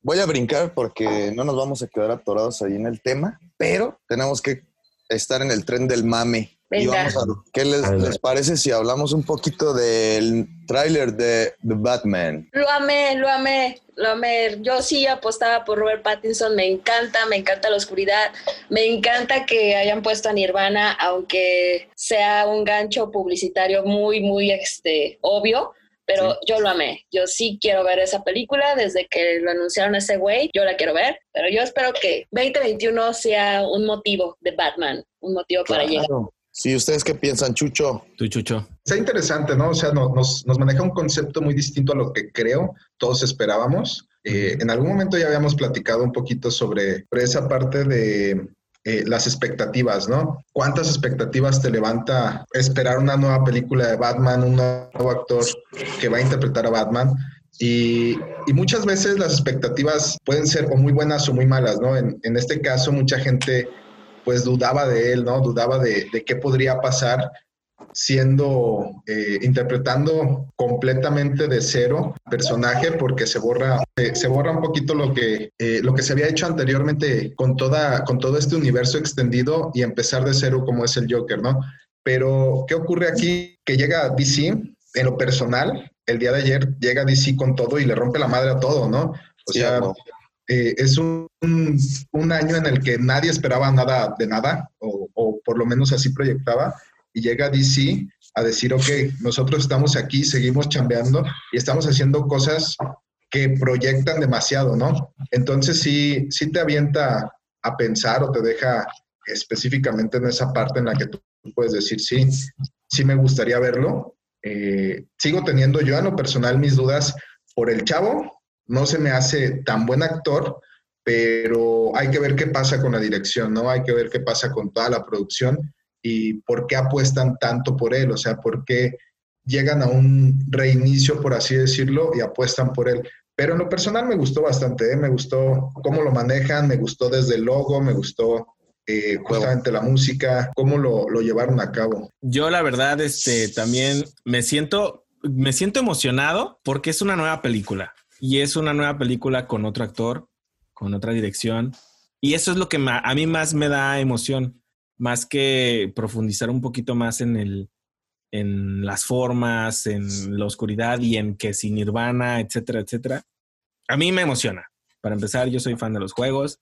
[SPEAKER 7] Voy a brincar porque no nos vamos a quedar atorados ahí en el tema, pero tenemos que estar en el tren del mame. Y vamos a, ¿Qué les,
[SPEAKER 8] A ver.
[SPEAKER 7] les parece si hablamos un poquito del tráiler de The Batman?
[SPEAKER 6] Lo amé, lo amé, lo amé. Yo sí apostaba por Robert Pattinson, me encanta, me encanta la oscuridad, me encanta que hayan puesto a Nirvana, aunque sea un gancho publicitario muy, muy este, obvio, pero yo lo amé. Yo sí quiero ver esa película desde que lo anunciaron a ese güey, yo la quiero ver, pero yo espero que 2021 sea un motivo de Batman, un motivo para llegar.
[SPEAKER 7] Sí, ¿ustedes qué piensan, Chucho?
[SPEAKER 5] Tu chucho.
[SPEAKER 9] Está interesante, ¿no? O sea, no- nos, nos maneja un concepto muy distinto a lo que creo todos esperábamos. Eh, en algún momento ya habíamos platicado un poquito sobre, sobre esa parte de eh, las expectativas, ¿no? ¿Cuántas expectativas te levanta esperar una nueva película de Batman, un nuevo actor que va a interpretar a Batman? Y, y muchas veces las expectativas pueden ser o muy buenas o muy malas, ¿no? En, en este caso, mucha gente pues dudaba de él, ¿no? Dudaba de, de qué podría pasar siendo, eh, interpretando completamente de cero personaje porque se borra, se, se borra un poquito lo que, eh, lo que se había hecho anteriormente con, toda, con todo este universo extendido y empezar de cero como es el Joker, ¿no? Pero, ¿qué ocurre aquí? Que llega DC, en lo personal, el día de ayer llega DC con todo y le rompe la madre a todo, ¿no? O
[SPEAKER 7] Sí,
[SPEAKER 9] sea,
[SPEAKER 7] no.
[SPEAKER 9] Eh, es un, un- año en el que nadie esperaba nada de nada, o, por lo menos así proyectaba, y llega DC a decir, ok, nosotros estamos aquí, seguimos chambeando y estamos haciendo cosas que proyectan demasiado, ¿no? Entonces sí, sí te avienta a pensar o te deja específicamente en esa parte en la que tú puedes decir, sí, sí me gustaría verlo. Eh, sigo teniendo yo en lo personal mis dudas por el chavo, no se me hace tan buen actor, pero hay que ver qué pasa con la dirección, ¿no? Hay que ver qué pasa con toda la producción y por qué apuestan tanto por él, o sea, por qué llegan a un reinicio, por así decirlo, y apuestan por él. Pero en lo personal me gustó bastante, ¿eh? me gustó cómo lo manejan, me gustó desde el logo, me gustó eh, justamente la música, cómo lo, lo llevaron a cabo.
[SPEAKER 5] Yo la verdad, este, también me siento, me siento emocionado porque es una nueva película y es una nueva película con otro actor, con otra dirección Y eso es lo que a mí más me da emoción, más que profundizar un poquito más en el en las formas, en la oscuridad y en que si Nirvana, etcétera, etcétera. A mí me emociona. Para empezar, yo soy fan de los juegos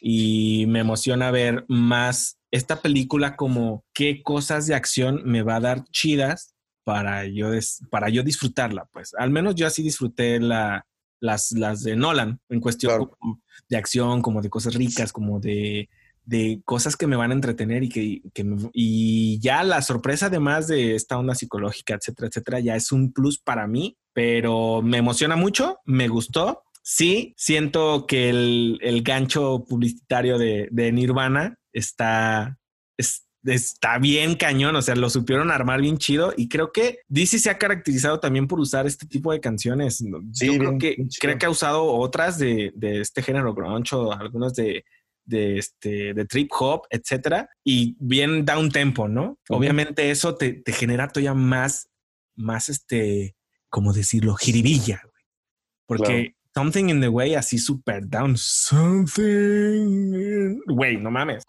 [SPEAKER 5] y me emociona ver más esta película como qué cosas de acción me va a dar chidas para yo, des- para yo disfrutarla. Pues al menos yo así disfruté la, las, las de Nolan en cuestión
[SPEAKER 7] Claro.
[SPEAKER 5] de acción, como de cosas ricas, como de, de cosas que me van a entretener y que, que me- y ya la sorpresa además de esta onda psicológica, etcétera, etcétera, ya es un plus para mí, pero me emociona mucho, me gustó. Sí, siento que el, el gancho publicitario de, de Nirvana está, es- está bien cañón, o sea, lo supieron armar bien chido y creo que DC se ha caracterizado también por usar este tipo de canciones.
[SPEAKER 7] Sí,
[SPEAKER 5] Yo creo
[SPEAKER 7] bien-
[SPEAKER 5] que,
[SPEAKER 7] bien
[SPEAKER 5] creo que ha usado otras de, de este género grunge o algunas de, de, este, de trip hop, etcétera, y bien da un tempo, ¿no? Obviamente eso te, te genera todavía más, más este, como decirlo, jiribilla, güey. Porque Something in the Way así super down. Something. in- Güey, no mames.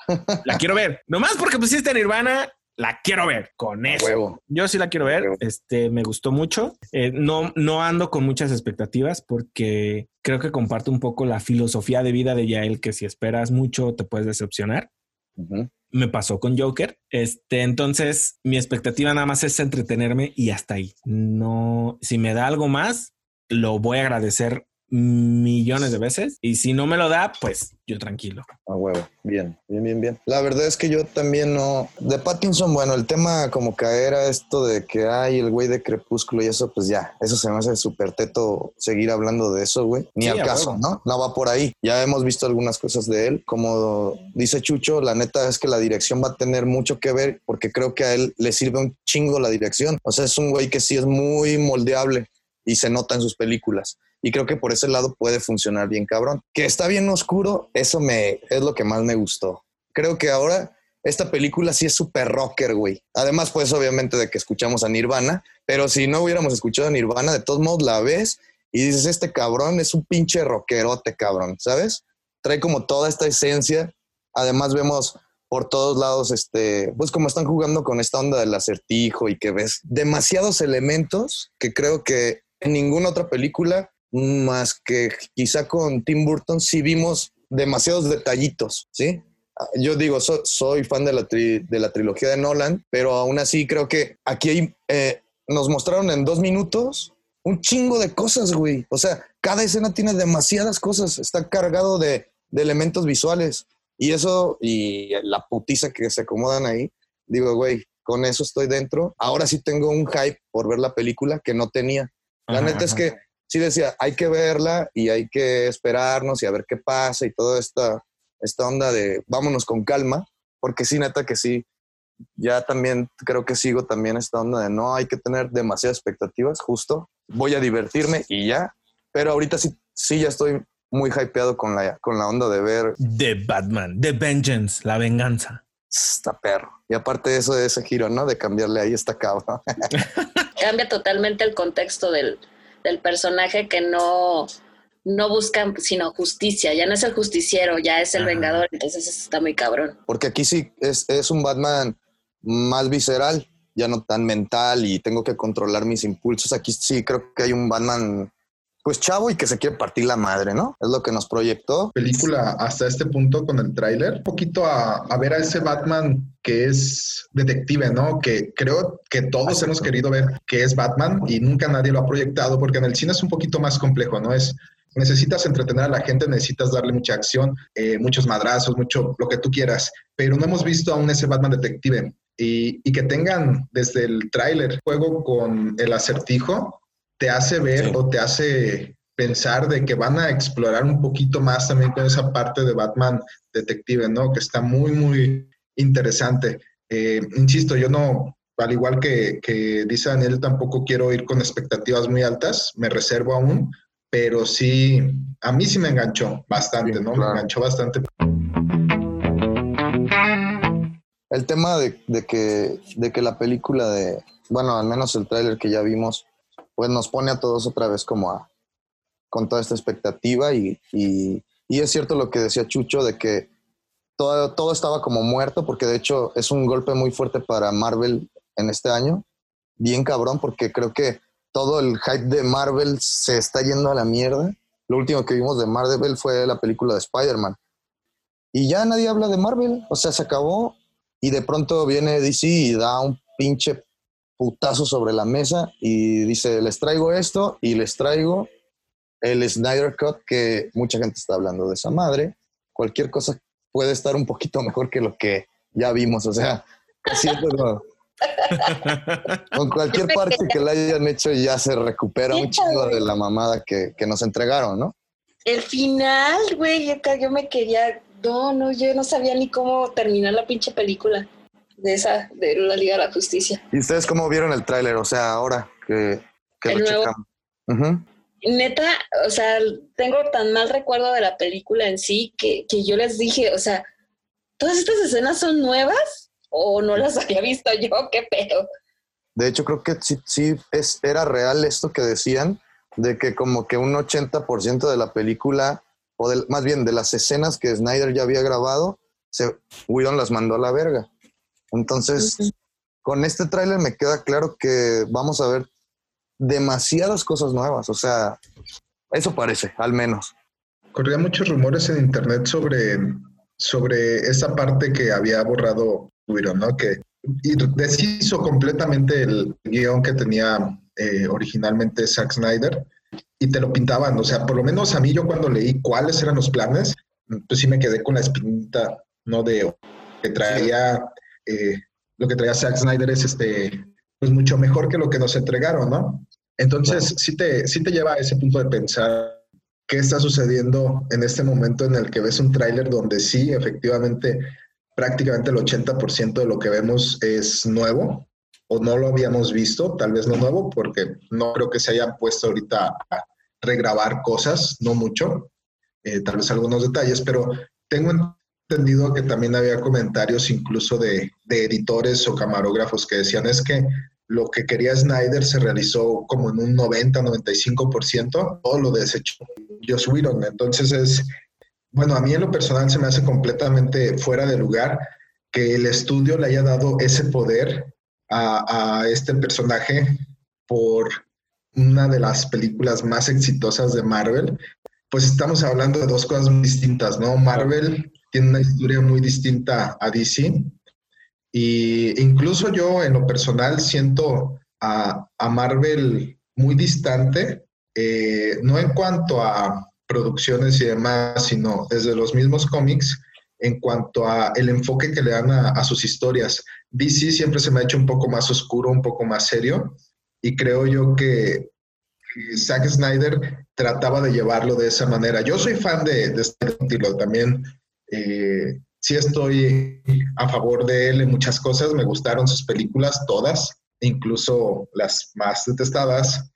[SPEAKER 5] La quiero ver. Nomás porque pusiste Nirvana, la quiero ver con eso.
[SPEAKER 7] Huevo.
[SPEAKER 5] Yo sí la quiero ver.
[SPEAKER 7] Huevo.
[SPEAKER 5] Este me gustó mucho. Eh, no, no ando con muchas expectativas porque creo que comparto un poco la filosofía de vida de Yael, que si esperas mucho te puedes decepcionar.
[SPEAKER 7] Ujú.
[SPEAKER 5] Me pasó con Joker. Este, entonces mi expectativa nada más es entretenerme y hasta ahí. No, si me da algo más, lo voy a agradecer millones de veces. Y si no me lo da, pues yo tranquilo.
[SPEAKER 7] A huevo. Bien, bien, bien, bien. La verdad es que yo también no. De Pattinson, bueno, el tema como caer a esto de que hay el güey de Crepúsculo y eso, pues ya, eso se me hace súper teto seguir hablando de eso, güey. Ni
[SPEAKER 5] Sí,
[SPEAKER 7] al caso,
[SPEAKER 5] huevo.
[SPEAKER 7] ¿no? No va por ahí. Ya hemos visto algunas cosas de él. Como dice Chucho, la neta es que la dirección va a tener mucho que ver porque creo que a él le sirve un chingo la dirección. O sea, es un güey que sí es muy moldeable y se nota en sus películas. Y creo que por ese lado puede funcionar bien cabrón. Que está bien oscuro, eso me es lo que más me gustó. Creo que ahora esta película sí es súper rocker, güey. Además, pues obviamente de que escuchamos a Nirvana, pero si no hubiéramos escuchado a Nirvana, de todos modos la ves y dices, este cabrón es un pinche rockerote, cabrón, ¿sabes? Trae como toda esta esencia. Además vemos por todos lados, este, pues como están jugando con esta onda del acertijo y que ves demasiados elementos que creo que en ninguna otra película, más que quizá con Tim Burton, sí vimos demasiados detallitos, ¿sí? Ah, Yo digo, so- soy fan de la, tri- de la trilogía de Nolan, pero aún así creo que aquí hay, eh, nos mostraron en dos minutos un chingo de cosas, güey. O sea, cada escena tiene demasiadas cosas, está cargado de, de elementos visuales. Y eso, y la putiza que se acomodan ahí, digo, güey, con eso estoy dentro. Ahora sí tengo un hype por ver la película que no tenía. La
[SPEAKER 5] Ajá,
[SPEAKER 7] neta es
[SPEAKER 5] ajá.
[SPEAKER 7] que sí decía, hay que verla y hay que esperarnos y a ver qué pasa y toda esta, esta onda de vámonos con calma, porque sí, neta que sí, ya también creo que sigo también esta onda de no hay que tener demasiadas expectativas, justo, voy a divertirme y ya, pero ahorita sí, sí ya estoy muy hypeado con la, con la onda de ver
[SPEAKER 5] The Batman, The Vengeance, la venganza.
[SPEAKER 7] esta perro. Y aparte de eso, de ese giro, ¿no? De cambiarle ahí esta cabrón.
[SPEAKER 6] Cambia totalmente el contexto del, del personaje que no, no busca sino justicia. Ya no es el justiciero, ya es el
[SPEAKER 5] Ajá.
[SPEAKER 6] vengador. Entonces eso está muy cabrón.
[SPEAKER 7] Porque aquí sí es, es un Batman más visceral, ya no tan mental y tengo que controlar mis impulsos. Aquí sí creo que hay un Batman, pues chavo y que se quiere partir la madre, ¿no? Es lo que nos proyectó.
[SPEAKER 9] película hasta este punto con el tráiler, un poquito a, ver a ese Batman que es detective, ¿no? Que creo que todos hemos querido ver que es Batman y nunca nadie lo ha proyectado porque en el cine es un poquito más complejo, ¿no? Es necesitas entretener a la gente, necesitas darle mucha acción, eh, muchos madrazos, mucho lo que tú quieras, pero no hemos visto aún ese Batman detective. Y, y que tengan desde el tráiler juego con el acertijo, te hace ver
[SPEAKER 7] Sí.
[SPEAKER 9] o te hace pensar de que van a explorar un poquito más también con esa parte de Batman detective, ¿no? Que está muy, muy interesante. Eh, insisto, yo no, al igual que, que dice Daniel, tampoco quiero ir con expectativas muy altas, me reservo aún, pero sí, a mí sí me enganchó bastante, ¿no?
[SPEAKER 7] claro.
[SPEAKER 9] Me enganchó bastante.
[SPEAKER 7] El tema de, de que, de que la película de, bueno, al menos el tráiler que ya vimos, pues nos pone a todos otra vez como a, con toda esta expectativa y, y, es cierto lo que decía Chucho de que todo, todo estaba como muerto, porque de hecho es un golpe muy fuerte para Marvel en este año. Bien cabrón, porque creo que todo el hype de Marvel se está yendo a la mierda. Lo último que vimos de Marvel fue la película de Spider-Man. Y ya nadie habla de Marvel, o sea, se acabó. Y de pronto viene DC y da un pinche putazo sobre la mesa y dice, les traigo esto y les traigo el Snyder Cut, que mucha gente está hablando de esa madre. Cualquier cosa puede estar un poquito mejor que lo que ya vimos, o sea, siempre lo- con cualquier parte que le hayan hecho ya se recupera un chingo de la mamada que, que nos entregaron, ¿no?
[SPEAKER 6] El final, güey, yo me quería. No, no, yo no sabía ni cómo terminar la pinche película de esa, de la Liga de la Justicia.
[SPEAKER 7] ¿Y ustedes cómo vieron el tráiler? O sea, ahora que, que
[SPEAKER 6] El
[SPEAKER 7] lo
[SPEAKER 6] nuevo.
[SPEAKER 7] checamos.
[SPEAKER 6] Neta, o sea, tengo tan mal recuerdo de la película en sí que, que yo les dije, o sea, ¿todas estas escenas son nuevas o no las había visto yo? ¿Qué pedo?
[SPEAKER 7] De hecho, creo que sí, sí es, era real esto que decían, de que como que un 80% de la película, o del- más bien de las escenas que Snyder ya había grabado, se, Whedon las mandó a la verga. Entonces, con este tráiler me queda claro que vamos a ver demasiadas cosas nuevas. O sea, eso parece, al menos.
[SPEAKER 9] Corrían muchos rumores en internet sobre, sobre esa parte que había borrado Whedon, ¿no? Que y deshizo completamente el guion que tenía eh, originalmente Zack Snyder y te lo pintaban. O sea, por lo menos a mí yo cuando leí cuáles eran los planes, pues sí me quedé con la espinita, ¿no? De que traía, eh, lo que traía Zack Snyder es este, pues mucho mejor que lo que nos entregaron, ¿no? Entonces, sí, te, sí te lleva a ese punto de pensar qué está sucediendo en este momento en el que ves un tráiler donde sí, efectivamente, prácticamente el 80% de lo que vemos es nuevo o no lo habíamos visto, tal vez no nuevo, porque no creo que se hayan puesto ahorita a regrabar cosas, no mucho, eh, tal vez algunos detalles, pero tengo entendido que también había comentarios incluso de, de editores o camarógrafos que decían es que lo que quería Snyder se realizó como en un 90-95%, todo lo desechó Joss Whedon. Entonces es, bueno, a mí en lo personal se me hace completamente fuera de lugar que el estudio le haya dado ese poder a, a este personaje por una de las películas más exitosas de Marvel. Pues estamos hablando de dos cosas muy distintas, ¿no? Marvel tiene una historia muy distinta a DC. Y incluso yo en lo personal siento a, a Marvel muy distante, eh, no en cuanto a producciones y demás, sino desde los mismos cómics, en cuanto a el enfoque que le dan a, a sus historias. DC siempre se me ha hecho un poco más oscuro, un poco más serio, y creo yo que, Zack Snyder trataba de llevarlo de esa manera. Yo soy fan de, de este estilo también. Eh, sí estoy a favor de él en muchas cosas. Me gustaron sus películas, todas, incluso las más detestadas.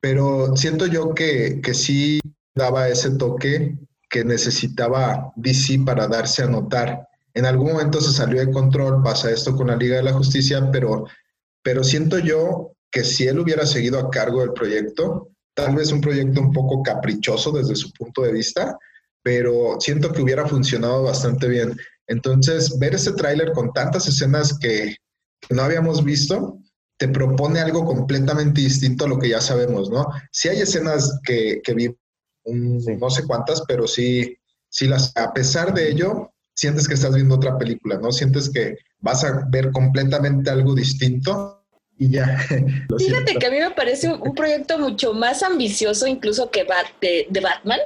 [SPEAKER 9] Pero siento yo que, que sí daba ese toque que necesitaba DC para darse a notar. En algún momento se salió de control, pasa esto con la Liga de la Justicia, pero, pero siento yo que si él hubiera seguido a cargo del proyecto, tal vez un proyecto un poco caprichoso desde su punto de vista, pero siento que hubiera funcionado bastante bien. Entonces, ver ese tráiler con tantas escenas que, que no habíamos visto, te propone algo completamente distinto a lo que ya sabemos, ¿no? Sí hay escenas que, que vi, un- no sé cuántas, pero sí, sí las, a pesar de ello, sientes que estás viendo otra película, ¿no? Sientes que vas a ver completamente algo distinto y ya. Lo
[SPEAKER 6] Fíjate
[SPEAKER 9] siento.
[SPEAKER 6] que a mí me parece un, un proyecto mucho más ambicioso incluso que Bat- de, de Batman.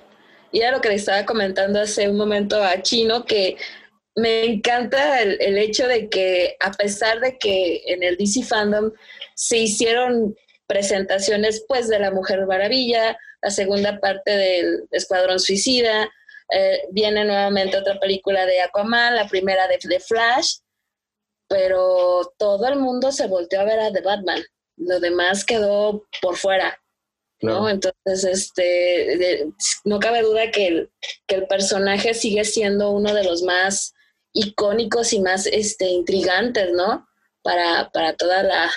[SPEAKER 6] Y era lo que le estaba comentando hace un momento a Chino, que me encanta el, hecho de que a pesar de que en el DC Fandom se hicieron presentaciones pues de la Mujer Maravilla, la segunda parte del Escuadrón Suicida, eh, viene nuevamente otra película de Aquaman, la primera de, de Flash, pero todo el mundo se volteó a ver a The Batman. Lo demás quedó por fuera, ¿no? Entonces, este, de- no cabe duda que el, que el personaje sigue siendo uno de los más icónicos y más este, intrigantes, ¿no? Para, para toda la,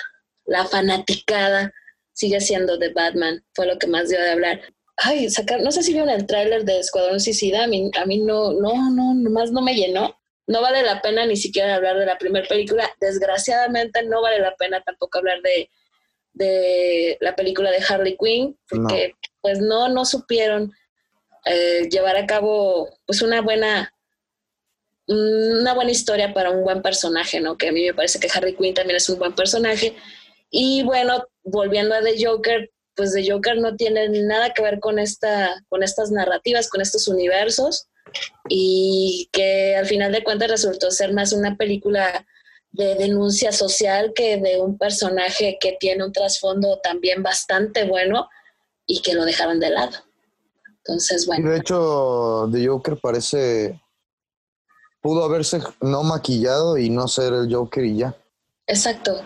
[SPEAKER 6] la fanaticada sigue siendo The Batman, fue lo que más dio de hablar. ay, sacar, no sé si vieron el tráiler de Escuadrón Suicida, a mí, a mí no, no, no, nomás no me llenó. No vale la pena ni siquiera hablar de la primera película. Desgraciadamente no vale la pena tampoco hablar de, de la película de Harley Quinn, porque pues no, no supieron eh, llevar a cabo pues una buena una buena historia para un buen personaje, ¿no? Que a mí me parece que Harley Quinn también es un buen personaje. Y bueno, volviendo a The Joker, pues The Joker no tiene nada que ver con, esta, con estas narrativas, con estos universos, y que al final de cuentas resultó ser más una película de denuncia social que de un personaje que tiene un trasfondo también bastante bueno y que lo dejaron de lado. Entonces, bueno.
[SPEAKER 7] De hecho, The Joker parece pudo haberse no maquillado y no ser el Joker y ya.
[SPEAKER 6] Exacto.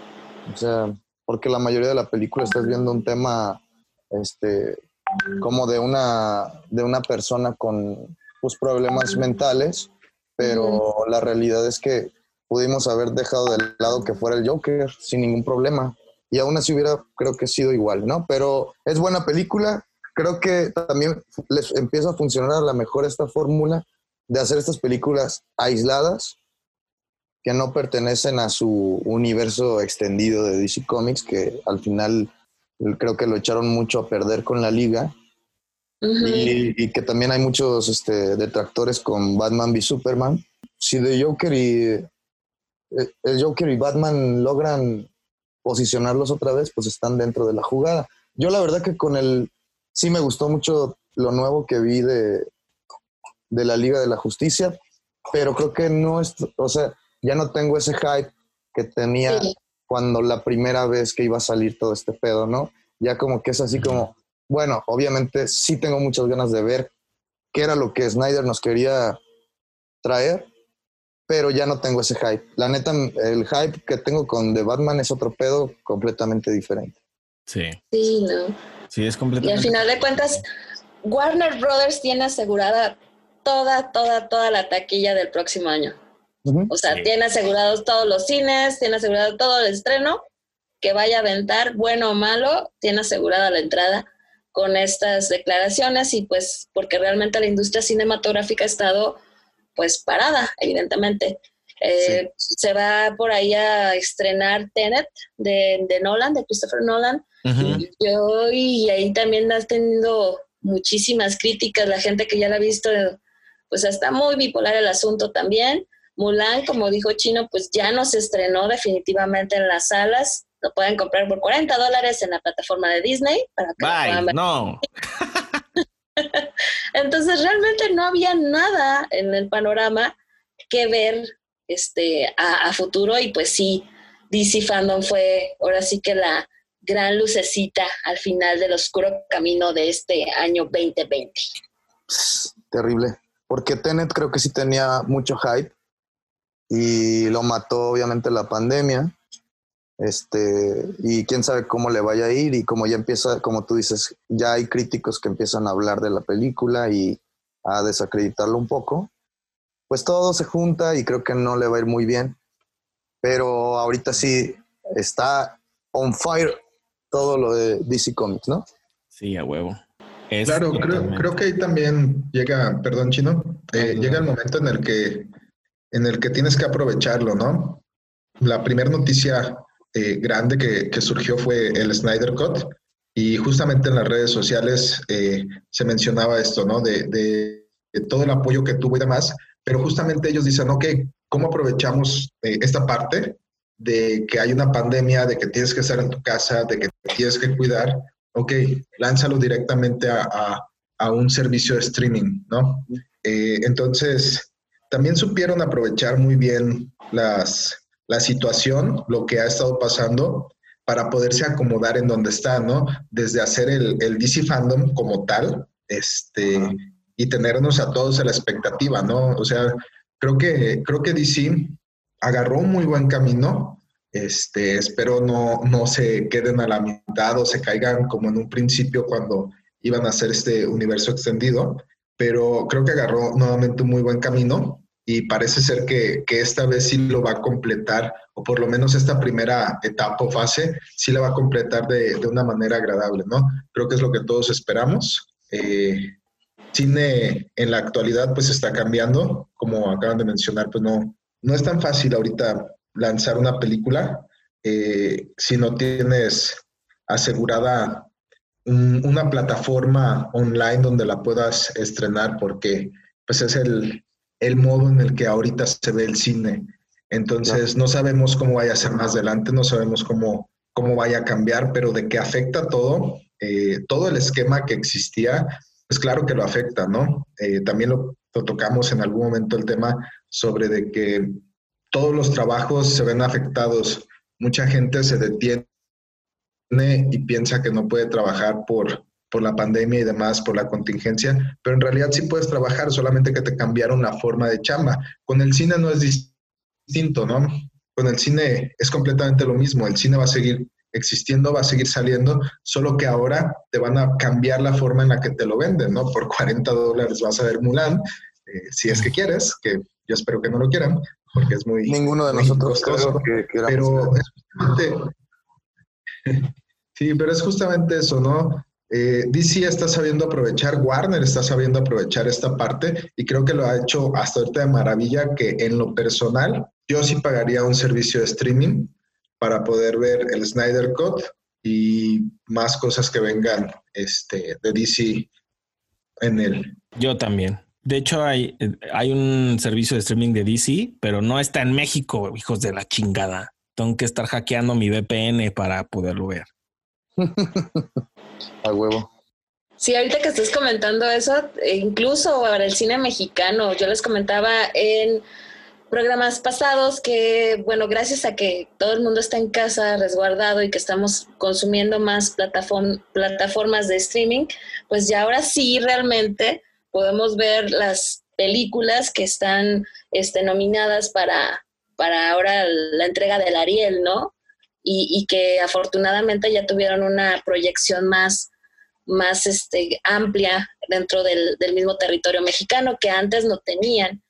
[SPEAKER 7] O sea, porque la mayoría de la película estás viendo un tema este como de una de una persona con pues, problemas mentales, pero la realidad es que pudimos haber dejado de lado que fuera el Joker sin ningún problema y aún así hubiera creo que sido igual, ¿no? Pero es buena película, creo que también les empieza a funcionar a la mejor esta fórmula de hacer estas películas aisladas que no pertenecen a su universo extendido de DC Comics, que al final creo que lo echaron mucho a perder con la liga. y, que también hay muchos este, detractores con Batman v Superman. Si The Joker y el Joker y Batman logran posicionarlos otra vez, pues están dentro de la jugada. Yo la verdad que con el sí me gustó mucho lo nuevo que vi de, de la Liga de la Justicia, pero creo que no es, o sea, ya no tengo ese hype que tenía cuando la primera vez que iba a salir todo este pedo, ¿no? Ya como que es así como, bueno, obviamente sí tengo muchas ganas de ver qué era lo que Snyder nos quería traer, pero ya no tengo ese hype. La neta, el hype que tengo con The Batman es otro pedo completamente diferente.
[SPEAKER 5] Sí.
[SPEAKER 6] Sí, no.
[SPEAKER 5] Sí, es completamente.
[SPEAKER 6] Y al final de cuentas, Warner Brothers tiene asegurada toda, toda, toda la taquilla del próximo año. O sea, tiene asegurados todos los cines, tiene asegurado todo el estreno, que vaya a aventar, bueno o malo, tiene asegurada la entrada con estas declaraciones y pues porque realmente la industria cinematográfica ha estado pues parada, evidentemente. Eh, se va por ahí a estrenar Tenet de, de Nolan, de Christopher Nolan. y, yo, y ahí también has tenido muchísimas críticas, la gente que ya la ha visto pues está muy bipolar el asunto también. Mulan, como dijo Chino, pues ya no se estrenó definitivamente en las salas. Lo pueden comprar por 40 dólares en la plataforma de Disney. Para
[SPEAKER 5] que no.
[SPEAKER 6] Entonces realmente no había nada en el panorama que ver este, a, a, futuro y pues sí, DC Fandom fue ahora sí que la gran lucecita al final del oscuro camino de este año 2020.
[SPEAKER 7] Terrible porque Tenet creo que sí tenía mucho hype y lo mató obviamente la pandemia. Este, y quién sabe cómo le vaya a ir y como ya empieza, como tú dices, ya hay críticos que empiezan a hablar de la película y a desacreditarlo un poco, pues todo se junta y creo que no le va a ir muy bien. Pero ahorita sí está on fire todo lo de DC Comics, ¿no?
[SPEAKER 5] Sí, a huevo
[SPEAKER 9] claro, creo, creo, que ahí también llega, perdón, Chino, eh, llega el momento en el que en el que tienes que aprovecharlo, ¿no? La primera noticia eh, grande que, que, surgió fue el Snyder Cut y justamente en las redes sociales eh, se mencionaba esto, ¿no? De, de, todo el apoyo que tuvo y demás, pero justamente ellos dicen, ok, ¿cómo aprovechamos esta parte de que hay una pandemia, de que tienes que estar en tu casa, de que tienes que cuidar? ok, lánzalo directamente a, un servicio de streaming, ¿no? Eh, entonces, también supieron aprovechar muy bien las, la situación, lo que ha estado pasando, para poderse acomodar en donde está, ¿no? Desde hacer el, el DC Fandom como tal, este, y tenernos a todos en la expectativa, ¿no? O sea, creo que, creo que DC agarró un muy buen camino este, espero no, no se queden a la mitad o se caigan como en un principio cuando iban a hacer este universo extendido, pero creo que agarró nuevamente un muy buen camino y parece ser que, que, esta vez sí lo va a completar, o por lo menos esta primera etapa o fase, sí la va a completar de, de, una manera agradable, ¿no? Creo que es lo que todos esperamos. Eh, cine en la actualidad pues está cambiando, como acaban de mencionar, pues no, no es tan fácil ahorita lanzar una película eh, si no tienes asegurada un- una plataforma online donde la puedas estrenar porque pues es el, el modo en el que ahorita se ve el cine. Entonces no sabemos cómo vaya a ser más adelante, no sabemos cómo, cómo vaya a cambiar, pero de que afecta todo, eh, todo el esquema que existía, pues claro que lo afecta, ¿no? Eh, también lo, lo tocamos en algún momento el tema sobre de que todos los trabajos se ven afectados. Mucha gente se detiene y piensa que no puede trabajar por, por la pandemia y demás, por la contingencia, pero en realidad sí puedes trabajar, solamente que te cambiaron la forma de chamba. Con el cine no es distinto, ¿no? Con el cine es completamente lo mismo, el cine va a seguir existiendo, va a seguir saliendo, solo que ahora te van a cambiar la forma en la que te lo venden, ¿no? Por 40 dólares vas a ver Mulan, eh, si es que quieres, que yo espero que no lo quieran, porque es muy...
[SPEAKER 7] Ninguno de
[SPEAKER 9] muy
[SPEAKER 7] nosotros
[SPEAKER 9] costoso.
[SPEAKER 7] que
[SPEAKER 9] Pero es justamente... sí, pero es justamente eso, ¿no? Eh, DC está sabiendo aprovechar, Warner está sabiendo aprovechar esta parte y creo que lo ha hecho hasta ahorita de maravilla que en lo personal yo sí pagaría un servicio de streaming para poder ver el Snyder Cut y más cosas que vengan este, de DC en él.
[SPEAKER 5] Yo también. De hecho, hay, hay un servicio de streaming de DC, pero no está en México, hijos de la chingada. Tengo que estar hackeando mi VPN para poderlo ver.
[SPEAKER 7] A huevo.
[SPEAKER 6] Sí, ahorita que estás comentando eso, e incluso para el cine mexicano, yo les comentaba en programas pasados que, bueno, gracias a que todo el mundo está en casa resguardado y que estamos consumiendo más plataform- plataformas de streaming, pues ya ahora sí realmente podemos ver las películas que están este, nominadas para, para ahora la entrega del Ariel, ¿no? Y, y que afortunadamente ya tuvieron una proyección más más este, amplia dentro del, del mismo territorio mexicano que antes no tenían.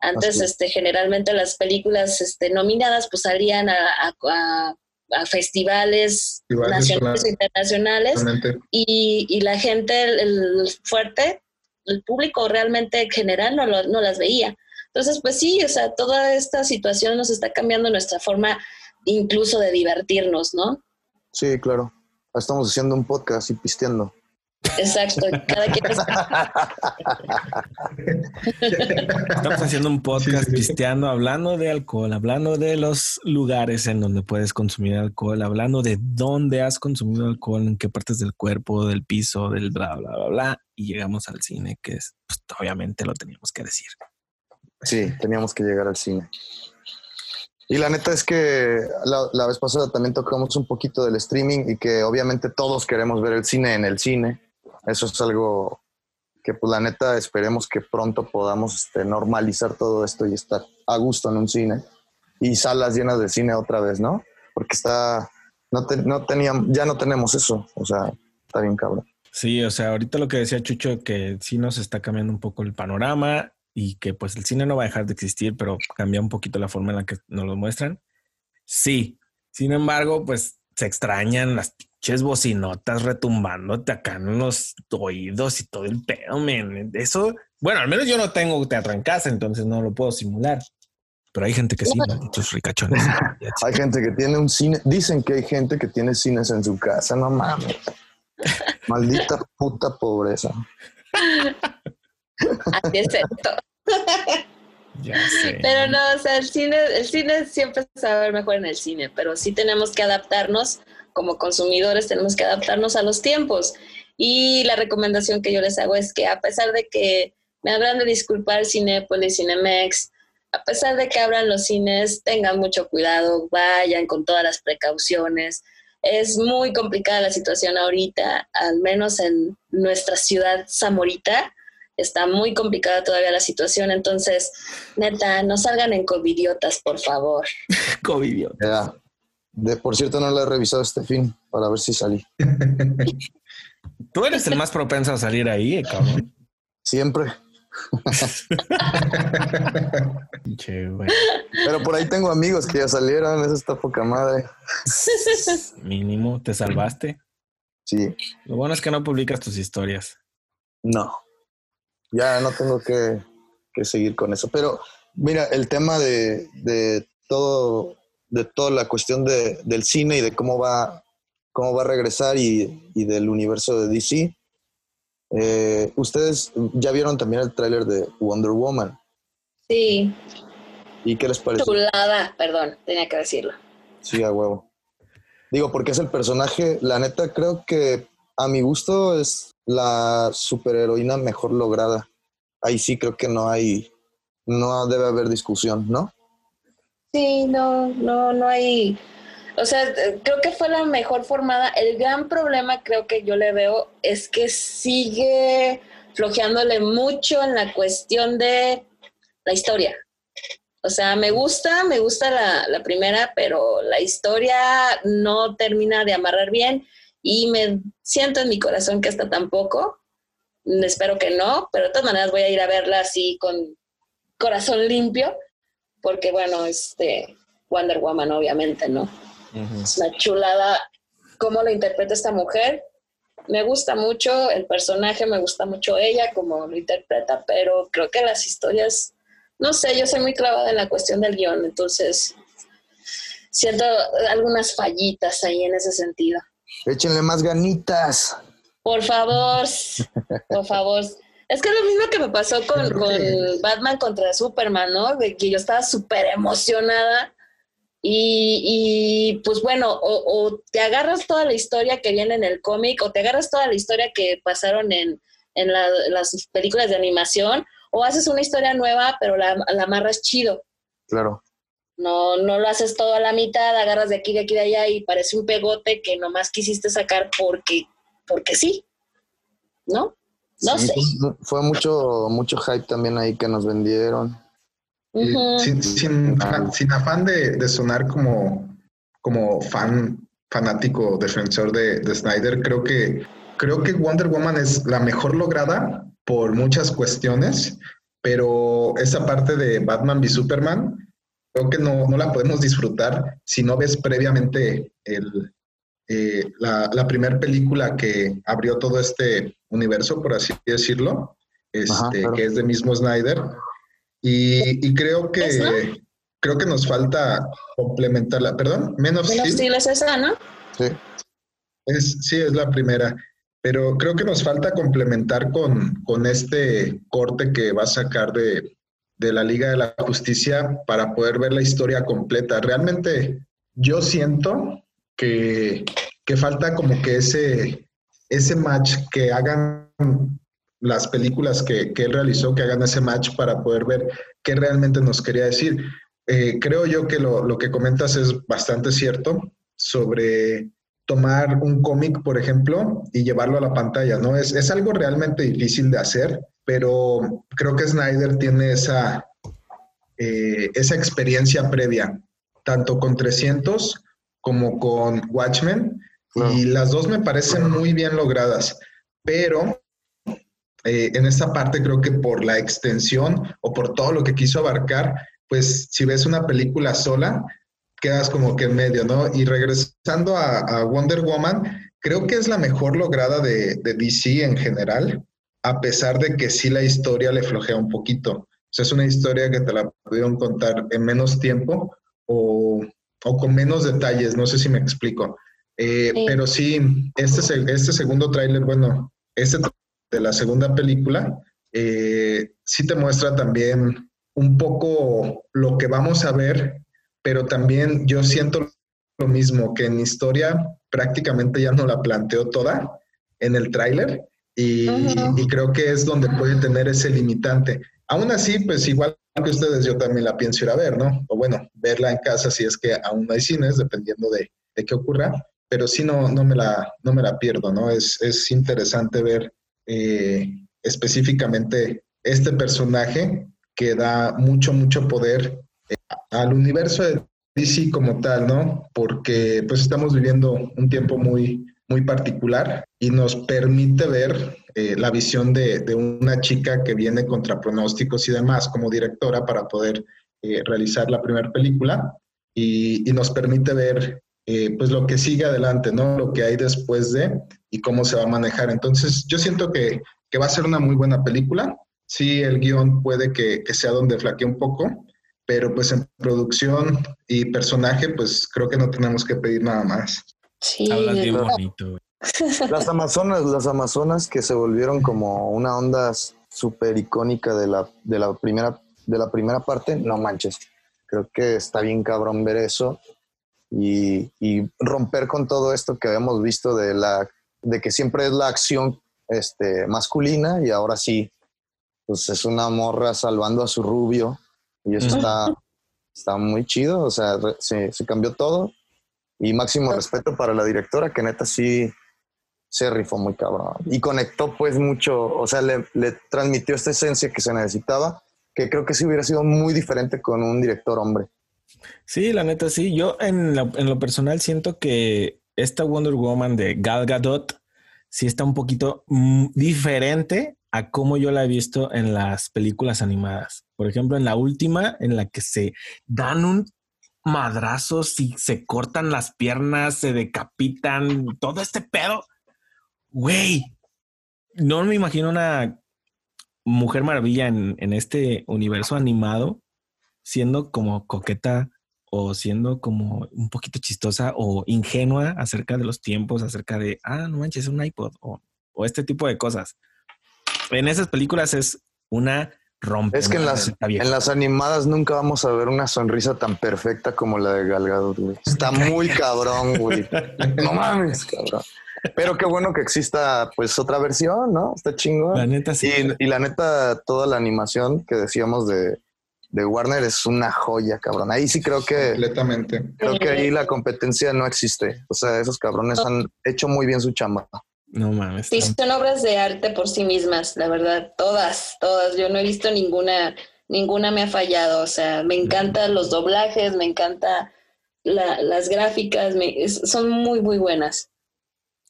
[SPEAKER 6] Antes,
[SPEAKER 7] Así
[SPEAKER 6] este, generalmente las películas este, nominadas pues salían a, a- a- a festivales nacionales e internacionales y, y la gente, el, el fuerte, el público realmente en general no, lo- no las veía. Entonces, pues sí, o sea, toda esta situación nos está cambiando nuestra forma incluso de divertirnos, ¿no?
[SPEAKER 7] Sí, claro. Estamos haciendo un podcast y pisteando.
[SPEAKER 6] Exacto, cada quien
[SPEAKER 5] Estamos haciendo un podcast
[SPEAKER 9] Sí, sí, sí.
[SPEAKER 5] pisteando, hablando de alcohol, hablando de los lugares en donde puedes consumir alcohol, hablando de dónde has consumido alcohol, en qué partes del cuerpo, del piso, del bla, bla, bla, bla. Y llegamos al cine, que es, pues, obviamente lo teníamos que decir.
[SPEAKER 7] Sí, teníamos que llegar al cine. Y la neta es que la, vez pasada también tocamos un poquito del streaming y que obviamente todos queremos ver el cine en el cine. Eso es algo que pues la neta esperemos que pronto podamos este, normalizar todo esto y estar a gusto en un cine. Y salas llenas de cine otra vez, ¿no? Porque está, no, te- no teníamos, ya no tenemos eso. O sea, está bien cabrón.
[SPEAKER 5] Sí, o sea, ahorita lo que decía Chucho, que sí nos está cambiando un poco el panorama y que pues el cine no va a dejar de existir, pero cambia un poquito la forma en la que nos lo muestran. Sí, sin embargo, pues se extrañan las pinches bocinotas retumbándote acá en los oídos y todo el pedo, men. Eso, bueno, al menos yo no tengo teatro en casa, entonces no lo puedo simular. Pero hay gente que sí, malditos ricachones.
[SPEAKER 7] Hay gente que tiene un cine, dicen que hay gente que tiene cines en su casa, no mames. Maldita puta pobreza.
[SPEAKER 6] Así es esto.
[SPEAKER 5] Ya sé.
[SPEAKER 6] Pero no, o sea, el cine, el cine siempre se va a ver mejor en el cine, pero sí tenemos que adaptarnos como consumidores, tenemos que adaptarnos a los tiempos. Y la recomendación que yo les hago es que a pesar de que me habrán de disculpar Cinépolis, Cinemex, a pesar de que abran los cines, tengan mucho cuidado, vayan con todas las precauciones. Es muy complicada la situación ahorita, al menos en nuestra ciudad Zamorita. Está muy complicada todavía la situación, entonces, neta, no salgan en covidiotas, por favor.
[SPEAKER 5] COVID.
[SPEAKER 7] Ya. De, por cierto, no la he revisado este fin para ver si salí.
[SPEAKER 5] Tú eres el más propenso a salir ahí, eh, cabrón.
[SPEAKER 7] Siempre.
[SPEAKER 5] Güey.
[SPEAKER 7] Pero por ahí tengo amigos que ya salieron. Eso está poca madre.
[SPEAKER 5] Mínimo, te salvaste.
[SPEAKER 7] Sí.
[SPEAKER 5] Lo bueno es que no publicas tus historias.
[SPEAKER 7] No. Ya no tengo que, que seguir con eso. Pero mira, el tema de, de todo, de toda la cuestión de, del cine y de cómo va, cómo va a regresar y, y del universo de DC. eh, Ustedes ya vieron también el tráiler de Wonder Woman.
[SPEAKER 6] Sí,
[SPEAKER 7] ¿Y qué les pareció?
[SPEAKER 6] chulada, perdón, tenía que decirlo.
[SPEAKER 7] Sí, a huevo. Digo, porque es el personaje, la neta creo que a mi gusto es la superheroína mejor lograda. Ahí sí creo que no hay, no debe haber discusión, ¿no?
[SPEAKER 6] Sí, no, no, no hay. O sea, creo que fue la mejor formada. El gran problema creo que yo le veo es que sigue flojeándole mucho en la cuestión de la historia. O sea, me gusta, me gusta la, la primera, pero la historia no termina de amarrar bien y me siento en mi corazón que hasta tampoco. Espero que no, pero de todas maneras voy a ir a verla así con corazón limpio, porque bueno, este Wonder Woman obviamente, ¿no? Es una chulada cómo lo interpreta esta mujer. Me gusta mucho el personaje, me gusta mucho ella como lo interpreta, pero creo que las historias, no sé, yo soy muy clavada en la cuestión del guion, entonces siento algunas fallitas ahí en ese sentido.
[SPEAKER 7] Échenle más ganitas.
[SPEAKER 6] Por favor, por favor. Es que es lo mismo que me pasó con, con Batman contra Superman, ¿no? De que yo estaba súper emocionada y, y, pues bueno, o, o, te agarras toda la historia que viene en el cómic o te agarras toda la historia que pasaron en, en la, las películas de animación o haces una historia nueva pero la, la amarras chido.
[SPEAKER 7] Claro.
[SPEAKER 6] No, no lo haces todo a la mitad, agarras de aquí, de aquí, de allá y parece un pegote que nomás quisiste sacar porque, porque sí, ¿no? No
[SPEAKER 7] sí,
[SPEAKER 6] sé.
[SPEAKER 7] Fue, mucho, mucho hype también ahí que nos vendieron.
[SPEAKER 9] Uh -huh. sin, sin, sin, afán de, de, sonar como, como fan fanático defensor de, de, Snyder, creo que, creo que Wonder Woman es la mejor lograda por muchas cuestiones, pero esa parte de Batman v Superman, creo que no, no la podemos disfrutar si no ves previamente el, eh, la, la primera película que abrió todo este universo, por así decirlo, este, Ajá, claro. que es de mismo Snyder. Y, y creo que
[SPEAKER 6] ¿Es, no?
[SPEAKER 9] creo que nos falta complementarla. Perdón, menos
[SPEAKER 6] Menos
[SPEAKER 9] Steel.
[SPEAKER 6] Steel es esa, ¿no?
[SPEAKER 7] Sí.
[SPEAKER 9] Es, sí, es la primera. Pero creo que nos falta complementar con, con este corte que va a sacar de, de la Liga de la Justicia para poder ver la historia completa. Realmente yo siento que, que falta como que ese, ese match que hagan las películas que, que, él realizó, que hagan ese match para poder ver qué realmente nos quería decir. Eh, creo yo que lo, lo, que comentas es bastante cierto sobre tomar un cómic, por ejemplo, y llevarlo a la pantalla, ¿no? Es, es algo realmente difícil de hacer, pero creo que Snyder tiene esa, eh, esa experiencia previa, tanto con 300 como con Watchmen, no. y las dos me parecen muy bien logradas, pero eh, en esta parte creo que por la extensión o por todo lo que quiso abarcar, pues si ves una película sola, quedas como que en medio, ¿no? Y regresando a, a Wonder Woman, creo que es la mejor lograda de, de, DC en general, a pesar de que sí la historia le flojea un poquito. O sea, es una historia que te la pudieron contar en menos tiempo o, o con menos detalles, no sé si me explico. Eh, sí. Pero sí, este, este segundo tráiler, bueno, este de la segunda película, eh, sí te muestra también un poco lo que vamos a ver, pero también yo siento lo mismo, que en historia prácticamente ya no la planteo toda en el tráiler y, creo que es donde puede tener ese limitante. Aún así, pues igual que ustedes, yo también la pienso ir a ver, ¿no? O bueno, verla en casa si es que aún no hay cines, dependiendo de, de qué ocurra, pero sí no, no, me, la, no me la pierdo, ¿no? Es, es interesante ver eh, específicamente este personaje que da mucho, mucho poder eh, al universo de DC como tal, ¿no? Porque pues estamos viviendo un tiempo muy, muy particular y nos permite ver eh, la visión de, de, una chica que viene contra pronósticos y demás como directora para poder eh, realizar la primera película y, y, nos permite ver eh, pues lo que sigue adelante, ¿no? Lo que hay después de y cómo se va a manejar. Entonces yo siento que que va a ser una muy buena película. Sí, el guion puede que, que sea donde flaquee un poco, pero pues en producción y personaje, pues creo que no tenemos que pedir nada más.
[SPEAKER 6] Sí.
[SPEAKER 5] Hablas bien bonito, güey.
[SPEAKER 7] Las Amazonas, las Amazonas que se volvieron como una onda súper icónica de la, de la primera, de la primera parte, no manches. Creo que está bien cabrón ver eso y, y romper con todo esto que habíamos visto de la, de que siempre es la acción este, masculina y ahora sí, pues es una morra salvando a su rubio y eso está, está muy chido, o sea, re- se, se cambió todo y máximo respeto para la directora que neta sí se rifó muy cabrón y conectó pues mucho, o sea, le, le transmitió esta esencia que se necesitaba, que creo que sí hubiera sido muy diferente con un director hombre.
[SPEAKER 5] Sí, la neta sí. Yo en lo, en lo personal siento que esta Wonder Woman de Gal Gadot sí está un poquito mm, diferente a cómo yo la he visto en las películas animadas. Por ejemplo, en la última, en la que se dan un madrazo, si se cortan las piernas, se decapitan, todo este pedo. Güey, no me imagino una mujer maravilla en, este universo animado siendo como coqueta o siendo como un poquito chistosa o ingenua acerca de los tiempos, acerca de, ah, no manches, es un iPod o este tipo de cosas. En esas películas es una rompe.
[SPEAKER 7] Es que en las, en las animadas nunca vamos a ver una sonrisa tan perfecta como la de Gal Gadot, güey. Está muy cabrón, güey. No mames, cabrón. Pero qué bueno que exista pues otra versión, ¿no? Está chingón.
[SPEAKER 5] La neta sí.
[SPEAKER 7] Y, y la neta, toda la animación que decíamos de, de Warner es una joya, cabrón. Ahí sí creo que
[SPEAKER 9] Completamente.
[SPEAKER 7] creo que ahí la competencia no existe. O sea, esos cabrones han hecho muy bien su chamba.
[SPEAKER 5] No mames.
[SPEAKER 6] Sí, son obras de arte por sí mismas, la verdad. Todas, todas. Yo no he visto ninguna, ninguna me ha fallado. O sea, me encantan los doblajes, me encanta la- las gráficas, me- es- son muy, muy buenas.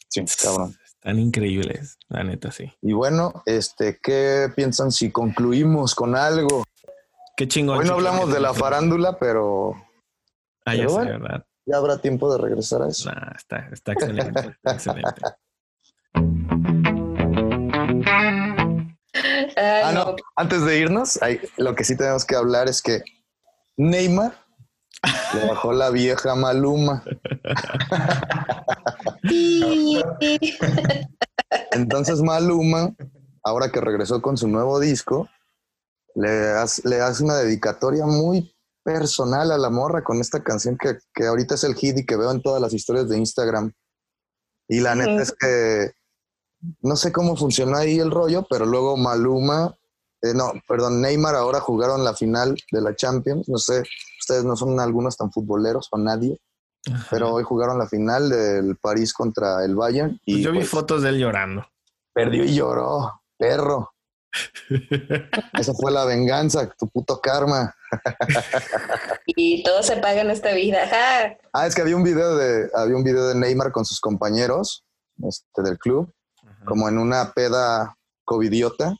[SPEAKER 7] Sí, cabrón.
[SPEAKER 5] Están increíbles, la neta sí.
[SPEAKER 7] Y bueno, este, ¿qué piensan si concluimos con algo?
[SPEAKER 5] Qué chingón.
[SPEAKER 7] Hoy no hablamos de la farándula, pero
[SPEAKER 5] Ah, ya
[SPEAKER 7] pero
[SPEAKER 5] sé,
[SPEAKER 7] bueno.
[SPEAKER 5] ¿verdad?
[SPEAKER 7] ya habrá tiempo de regresar a eso.
[SPEAKER 5] Nah, está, está excelente. está excelente.
[SPEAKER 6] Ay,
[SPEAKER 7] Ah,
[SPEAKER 6] no.
[SPEAKER 7] no, antes de irnos, hay- lo que sí tenemos que hablar es que Neymar le bajó la vieja Maluma. Entonces Maluma, ahora que regresó con su nuevo disco, le hace, le hace una dedicatoria muy personal a la morra con esta canción que, que ahorita es el hit y que veo en todas las historias de Instagram. Y la neta es que no sé cómo funcionó ahí el rollo, pero luego Maluma, eh, no, perdón, Neymar ahora jugaron la final de la Champions. No sé, ustedes no son algunos tan futboleros o nadie, pero hoy jugaron la final del París contra el Bayern y
[SPEAKER 5] Pues yo vi
[SPEAKER 7] pues,
[SPEAKER 5] fotos de él llorando.
[SPEAKER 7] perdió y lloró, perro. Esa fue la venganza, tu puto karma.
[SPEAKER 6] Y todo se paga en esta vida.
[SPEAKER 7] Ah, es que había un video de, había un video de Neymar con sus compañeros este, del club, como en una peda covidiota.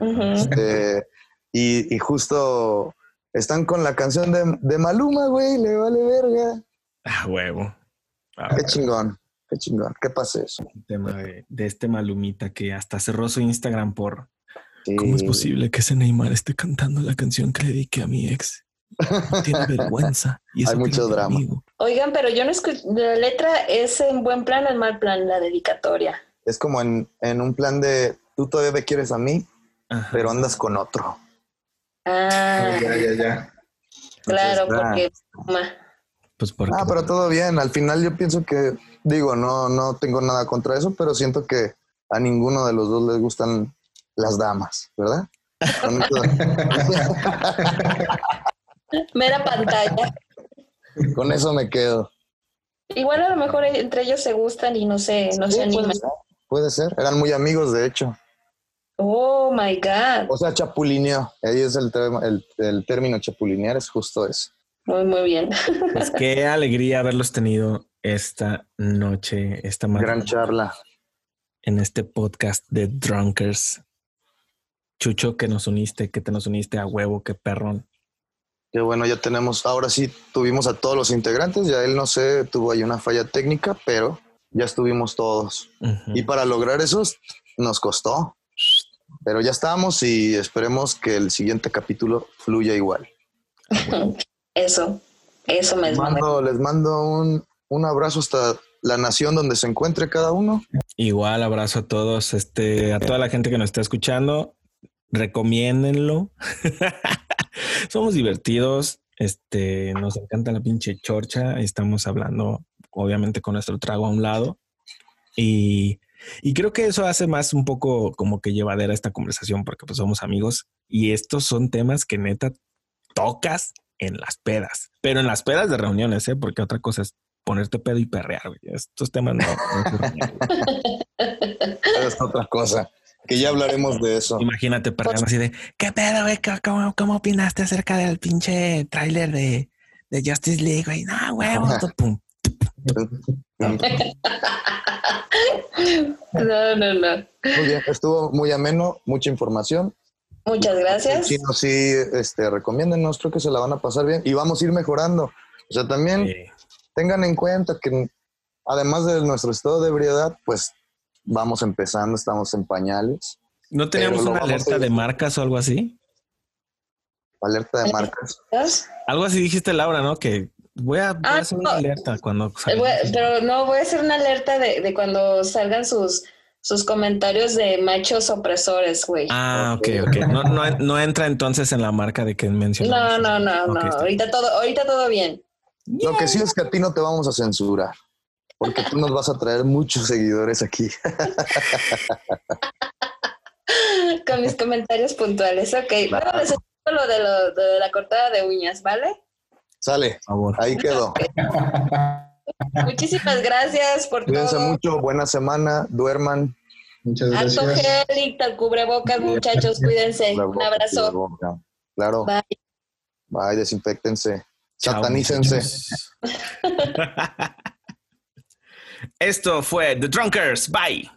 [SPEAKER 7] Este, y, y justo están con la canción de, de Maluma, güey, le vale verga.
[SPEAKER 5] Ah, huevo. Ah,
[SPEAKER 7] Qué chingón, qué chingón. ¿Qué pasa eso?
[SPEAKER 5] el tema de, de este Malumita que hasta cerró su Instagram por
[SPEAKER 7] Sí.
[SPEAKER 5] ¿Cómo es posible que ese Neymar esté cantando la canción que le dediqué a mi ex? Tiene vergüenza. Y eso
[SPEAKER 7] Hay mucho drama.
[SPEAKER 5] amigo.
[SPEAKER 6] Oigan, pero yo no escuché, la letra es en buen plan o en mal plan, la dedicatoria.
[SPEAKER 7] Es como en, en un plan de tú todavía me quieres a mí,
[SPEAKER 5] Ajá.
[SPEAKER 7] pero andas con otro.
[SPEAKER 6] Ah,
[SPEAKER 9] Ya, ya, ya.
[SPEAKER 6] claro,
[SPEAKER 7] Entonces, ah,
[SPEAKER 6] porque ma,
[SPEAKER 5] Pues porque
[SPEAKER 7] Ah, pero todo bien. Al final yo pienso que, digo, no, no tengo nada contra eso, pero siento que a ninguno de los dos les gustan las damas, ¿verdad?
[SPEAKER 6] Mera pantalla.
[SPEAKER 7] con eso me quedo.
[SPEAKER 6] Igual a lo mejor entre ellos se gustan y no se, no
[SPEAKER 7] Sí,
[SPEAKER 6] se animan.
[SPEAKER 7] puede ser, puede ser. Eran muy amigos, de hecho.
[SPEAKER 6] Oh my God.
[SPEAKER 7] O sea, chapulineó. Ahí es el, el, el término chapulinear, es justo eso.
[SPEAKER 6] Muy, muy bien.
[SPEAKER 5] pues qué alegría haberlos tenido esta noche, esta
[SPEAKER 7] Gran
[SPEAKER 5] mañana
[SPEAKER 7] charla.
[SPEAKER 5] en este podcast de Drunkers. Chucho, que nos uniste, que te nos uniste a huevo, qué perrón.
[SPEAKER 7] Que bueno, ya tenemos, ahora sí tuvimos a todos los integrantes, ya él no sé, tuvo ahí una falla técnica, pero ya estuvimos todos. Y para lograr eso nos costó. Pero ya estamos y esperemos que el siguiente capítulo fluya igual.
[SPEAKER 6] Eso, eso me
[SPEAKER 7] Les mando, les mando un, un abrazo hasta la nación donde se encuentre cada uno.
[SPEAKER 5] Igual abrazo a todos, este, a toda la gente que nos está escuchando. Recomiéndenlo. Somos divertidos. Este, nos encanta la pinche chorcha. Estamos hablando, obviamente, con nuestro trago a un lado. Y, y creo que eso hace más un poco como que llevadera esta conversación, porque pues somos amigos y estos son temas que neta tocas en las pedas, pero en las pedas de reuniones, ¿eh? porque otra cosa es ponerte pedo y perrear. güey. Estos temas no. no.
[SPEAKER 7] Es otra cosa. Que ya hablaremos de eso.
[SPEAKER 5] Imagínate perreando así de ¿qué pedo, güey? ¿Cómo- ¿Cómo, opinaste acerca del pinche tráiler de, de Justice League, güey? No, huevo, pum.
[SPEAKER 6] No, no, no.
[SPEAKER 7] Muy bien, estuvo muy ameno, mucha información.
[SPEAKER 6] Muchas gracias.
[SPEAKER 7] Sí, no, sí, este, recomiéndenos, creo que se la van a pasar bien y vamos a ir mejorando. O sea, también
[SPEAKER 5] Sí.
[SPEAKER 7] tengan en cuenta que además de nuestro estado de ebriedad, pues vamos empezando, estamos en pañales,
[SPEAKER 5] ¿No teníamos una alerta de marcas o algo así?
[SPEAKER 7] alerta de marcas.
[SPEAKER 5] Algo así dijiste, Laura, ¿no? Que voy a, voy a
[SPEAKER 6] Ah,
[SPEAKER 5] hacer una
[SPEAKER 6] no.
[SPEAKER 5] alerta cuando
[SPEAKER 6] Eh,
[SPEAKER 5] salga.
[SPEAKER 6] voy- Pero no, voy a hacer una alerta de, de cuando salgan sus, sus comentarios de machos opresores, güey.
[SPEAKER 5] Ah, ok, ok. No, no, no entra entonces en la marca de que
[SPEAKER 6] No,
[SPEAKER 5] mencionamos.
[SPEAKER 6] no, no, no.
[SPEAKER 5] está
[SPEAKER 6] Ahorita todo, ahorita todo bien.
[SPEAKER 7] Lo que sí es que a ti no te vamos a censurar, porque tú nos vas a traer muchos seguidores aquí.
[SPEAKER 6] Con mis comentarios puntuales. Ok, lo de, lo de la cortada de uñas, ¿vale?
[SPEAKER 7] Sale,
[SPEAKER 5] Por favor.
[SPEAKER 7] ahí quedó.
[SPEAKER 6] Muchísimas gracias por
[SPEAKER 7] Cuídense
[SPEAKER 6] todo.
[SPEAKER 7] mucho, buena semana, duerman.
[SPEAKER 9] Muchas
[SPEAKER 6] Alto
[SPEAKER 9] gracias.
[SPEAKER 6] gel y tal cubrebocas, muchachos, cuídense. Un abrazo.
[SPEAKER 7] Claro,
[SPEAKER 6] Bye.
[SPEAKER 7] bye, desinfectense, satanícense.
[SPEAKER 5] Esto fue The Drunkers. Bye.